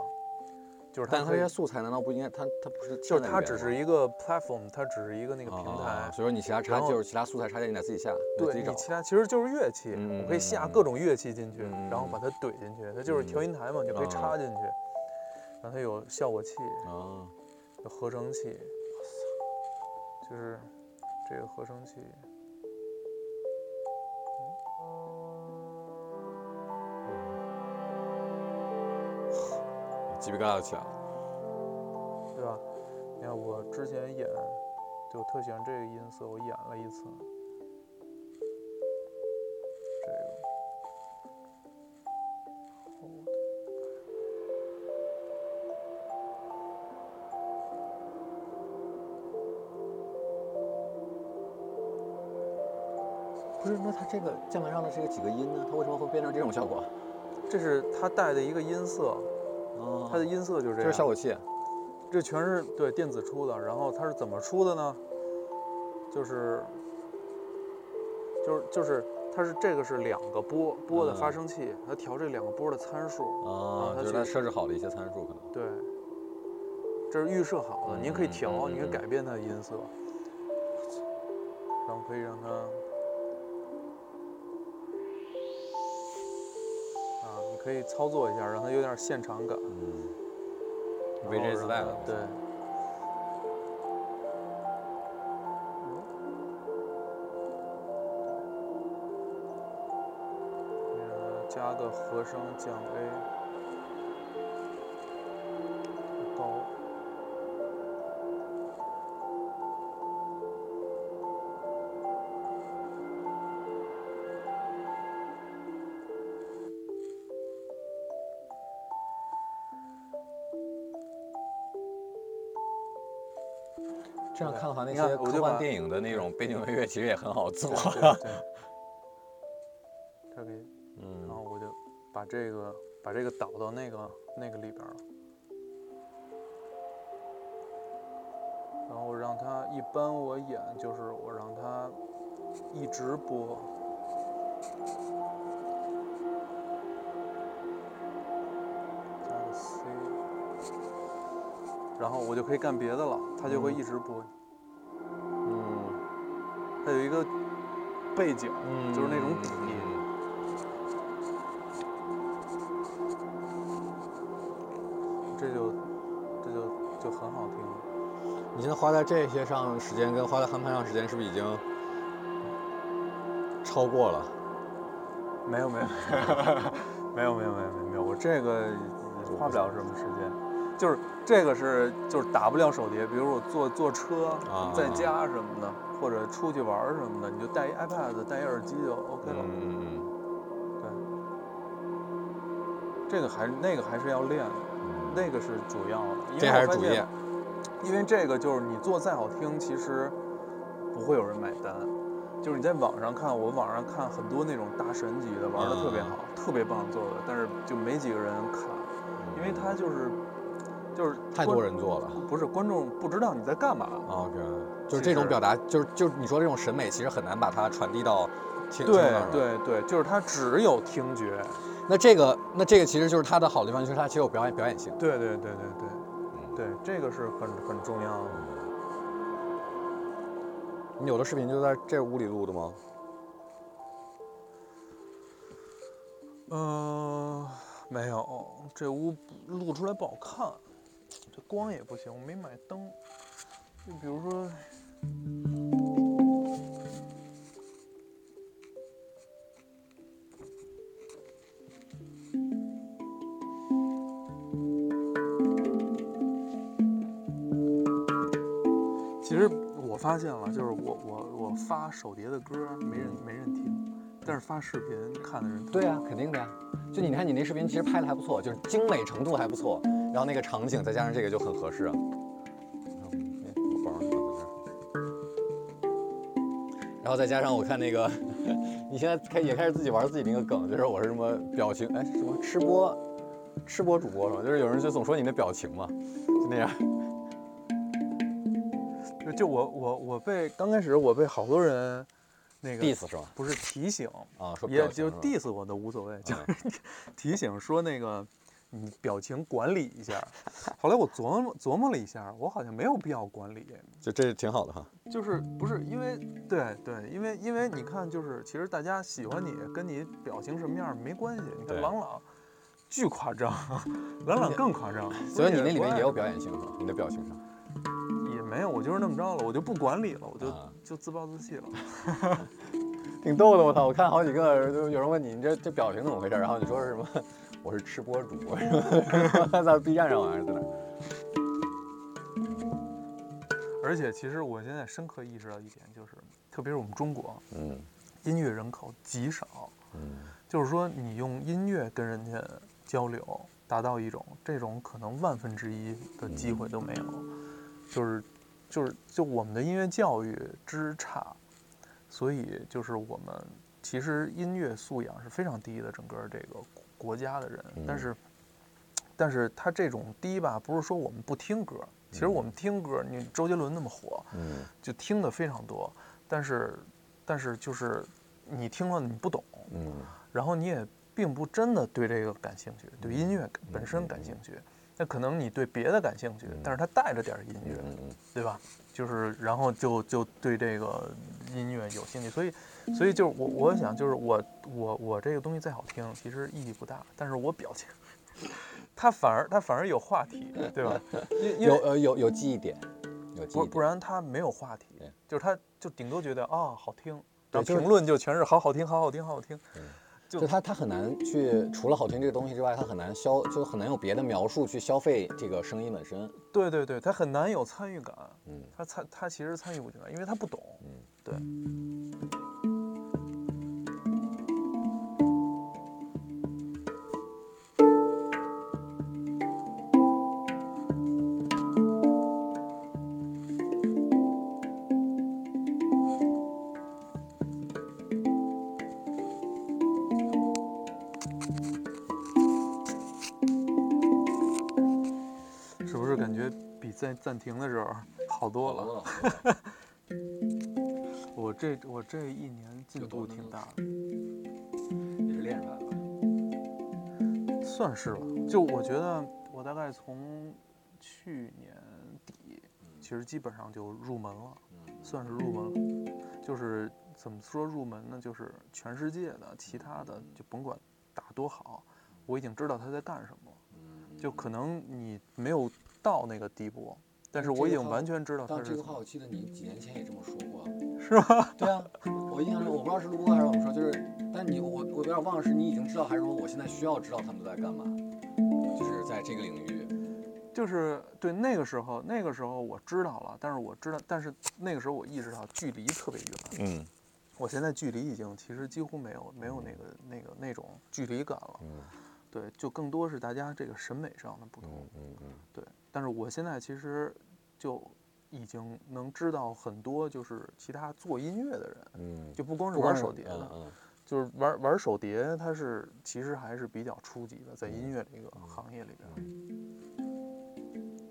就是但它这些素材难道不应该？它它不是就是它只是一个 platform，它只是一个那个平啊台，所以说你其他插然后就是其他素材插件你得自己下。对你其他其实就是乐器，嗯我可以下各种乐器进去，嗯然后把它怼进去，它就是调音台嘛，你就可以啊插进去，然后它有效果器，啊，有合成器，就是这个合成器，鸡皮疙瘩都起来了。对吧？你看我之前演就特喜欢这个音色，我演了一次，不是，那它这个键盘上的这个几个音呢？它为什么会变成这种效果？这是它带的一个音色，啊它的音色就是这这样。是效果器。这全是对电子出的，然后它是怎么出的呢？就是就是就是它是这个是两个波波的发嗯生器，它调这两个波的参数。啊，它去就是它设置好的一些参数可能。对，这是预设好的，您可以嗯调，嗯嗯你可以改变它的音色，然后可以让它可以操作一下，让它有点现场感。，VJ 自带的。对。呃，加个和声降 A，这样看的话，那些科幻电影的那种背景音乐其实也很好做。[laughs] 对对对，它可以，然嗯后我就把这个把这个导到那个那个里边儿了，然后让它一般我演就是我让它一直播，加个 C，然后我就可以干别的了，它就会一直播，嗯它有一个背景，嗯，就是那种底。这就这就就很好听了。你现在花在这些上时间，跟花在 handpan 上时间是不是已经超过了？没有没有 [laughs] 没有没有没有没有没有，我这个花不了什么时间，就是这个是就是打不了手碟，比如我坐坐车啊在家什么的，或者出去玩什么的，你就带一 iPad 带一耳机就 OK 了。嗯嗯对，这个还那个还是要练那个是主要的，因为这还是主业。因为这个就是你做再好听，其实不会有人买单。就是你在网上看，我网上看很多那种大神级的，玩的特别好，特别棒做的，但是就没几个人看，因为他就是就是太多人做了。不是观众不知道你在干嘛。OK，就是这种表达，就是就是你说这种审美，其实很难把它传递到听听众对。对对，就是它只有听觉。那这个那这个其实就是它的好地方，就是它其实有表演表演性。对对对对对嗯对，这个是很很重要的。你有的视频就在这屋里录的吗？嗯、没有，这屋录出来不好看，光也不行，我没买灯。就比如说，其实我发现了，就是我我我发手碟的歌没人没人听，但是发视频看的人特对呀、肯定的呀。就你看你那视频其实拍的还不错，就是精美程度还不错，然后那个场景再加上这个就很合适然后再加上我看那个，你现在开也开始自己玩自己那个梗，就是我是什么表情，哎什么吃播，吃播主播是吧？就是有人就总说你那表情嘛，就那样。就就我我我被刚开始我被好多人那个 diss 是吧？不是提醒，啊，说也就是 diss 我都无所谓，就是提醒说那个你表情管理一下。后来我琢磨琢磨了一下，我好像没有必要管理，就这挺好的哈。就是不是因为对对，因为因为你看，就是其实大家喜欢你跟你表情什么样没关系。你看对朗朗巨夸张，[laughs] 朗朗更夸张，所以你那里面也有表演性？你的表情上。也没有，我就是那么着了，我就不管理了，我就、啊就自暴自弃了。[laughs] 挺逗的，我操！我看好几个，就有人问你，你这这表情怎么回事？然后你说是什么？[laughs] 我是吃播主 [laughs] 播，在 B 站上好像是在那。而且其实我现在深刻意识到一点，就是特别是我们中国嗯音乐人口极少，嗯就是说你用音乐跟人家交流，达到一种这种可能万分之一的机会都没有，就是就是就我们的音乐教育之差，所以就是我们其实音乐素养是非常低的，整个这个国家的人，但是但是他这种低吧，不是说我们不听歌，其实我们听歌，你周杰伦那么火，嗯就听的非常多，但是但是就是你听了你不懂，嗯。然后你也并不真的对这个感兴趣，对音乐本身感兴趣。那可能你对别的感兴趣，但是它带着点音乐，对吧？就是然后就就对这个音乐有兴趣，所以所以就是我我想就是我我我这个东西再好听，其实意义不大，但是我表情，[laughs] 他反而他反而有话题，对吧？有呃有有记忆点，有记忆点。不不然他没有话题，就是他就顶多觉得啊好听，然后评论就全是好好听好好听好好听，就就他他很难去除了好听这个东西之外，他很难消就很难有别的描述去消费这个声音本身。对对对，他很难有参与感，嗯他参他其实参与不进来，因为他不懂，嗯对。这我这一年进步挺大的，也是练出来的。算是吧。就我觉得我大概从去年底，其实基本上就入门了，算是入门了。就是怎么说入门呢？就是全世界的其他的就甭管打多好，我已经知道他在干什么了。就可能你没有到那个地步，但是我已经完全知道他是怎么但这句话我记得你几年前也这么说过。是吧？对啊，我印象中我不知道是录播还是我们说，就是，但你我我有点忘了是你已经知道还是说我现在需要知道他们都在干嘛，就是在这个领域。就是对那个时候，那个时候我知道了，但是我知道，但是那个时候我意识到距离特别远。嗯我现在距离已经其实几乎没有没有那个那个那种距离感了。嗯对，就更多是大家这个审美上的不同。嗯嗯嗯对，但是我现在其实就已经能知道很多，就是其他做音乐的人，嗯，就不光是玩手碟的，嗯就是玩玩手碟，它是其实还是比较初级的，在音乐这个嗯行业里边。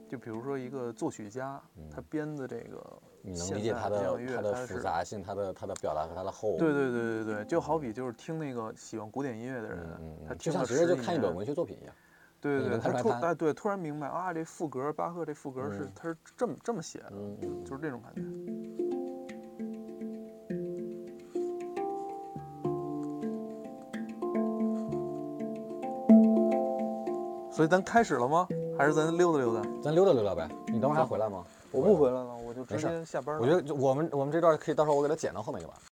就比如说一个作曲家，他编的这个嗯，你能理解他的代交响乐，的复杂性，他的他的表达和他的厚。对对对对对，就好比就是听那个喜欢古典音乐的人，嗯嗯，就他听了像其实就看一本文学作品一样。对对，他突哎对，突然明白啊！这副歌，巴赫这副歌是他是这么这么写的，就是这种感觉。所以咱开始了吗？还是咱溜达溜达？咱溜达溜达呗。你等会儿还回来吗？我不回来了，我就直接下班。我觉得我们我们这段可以，到时候我给他剪到后面去吧。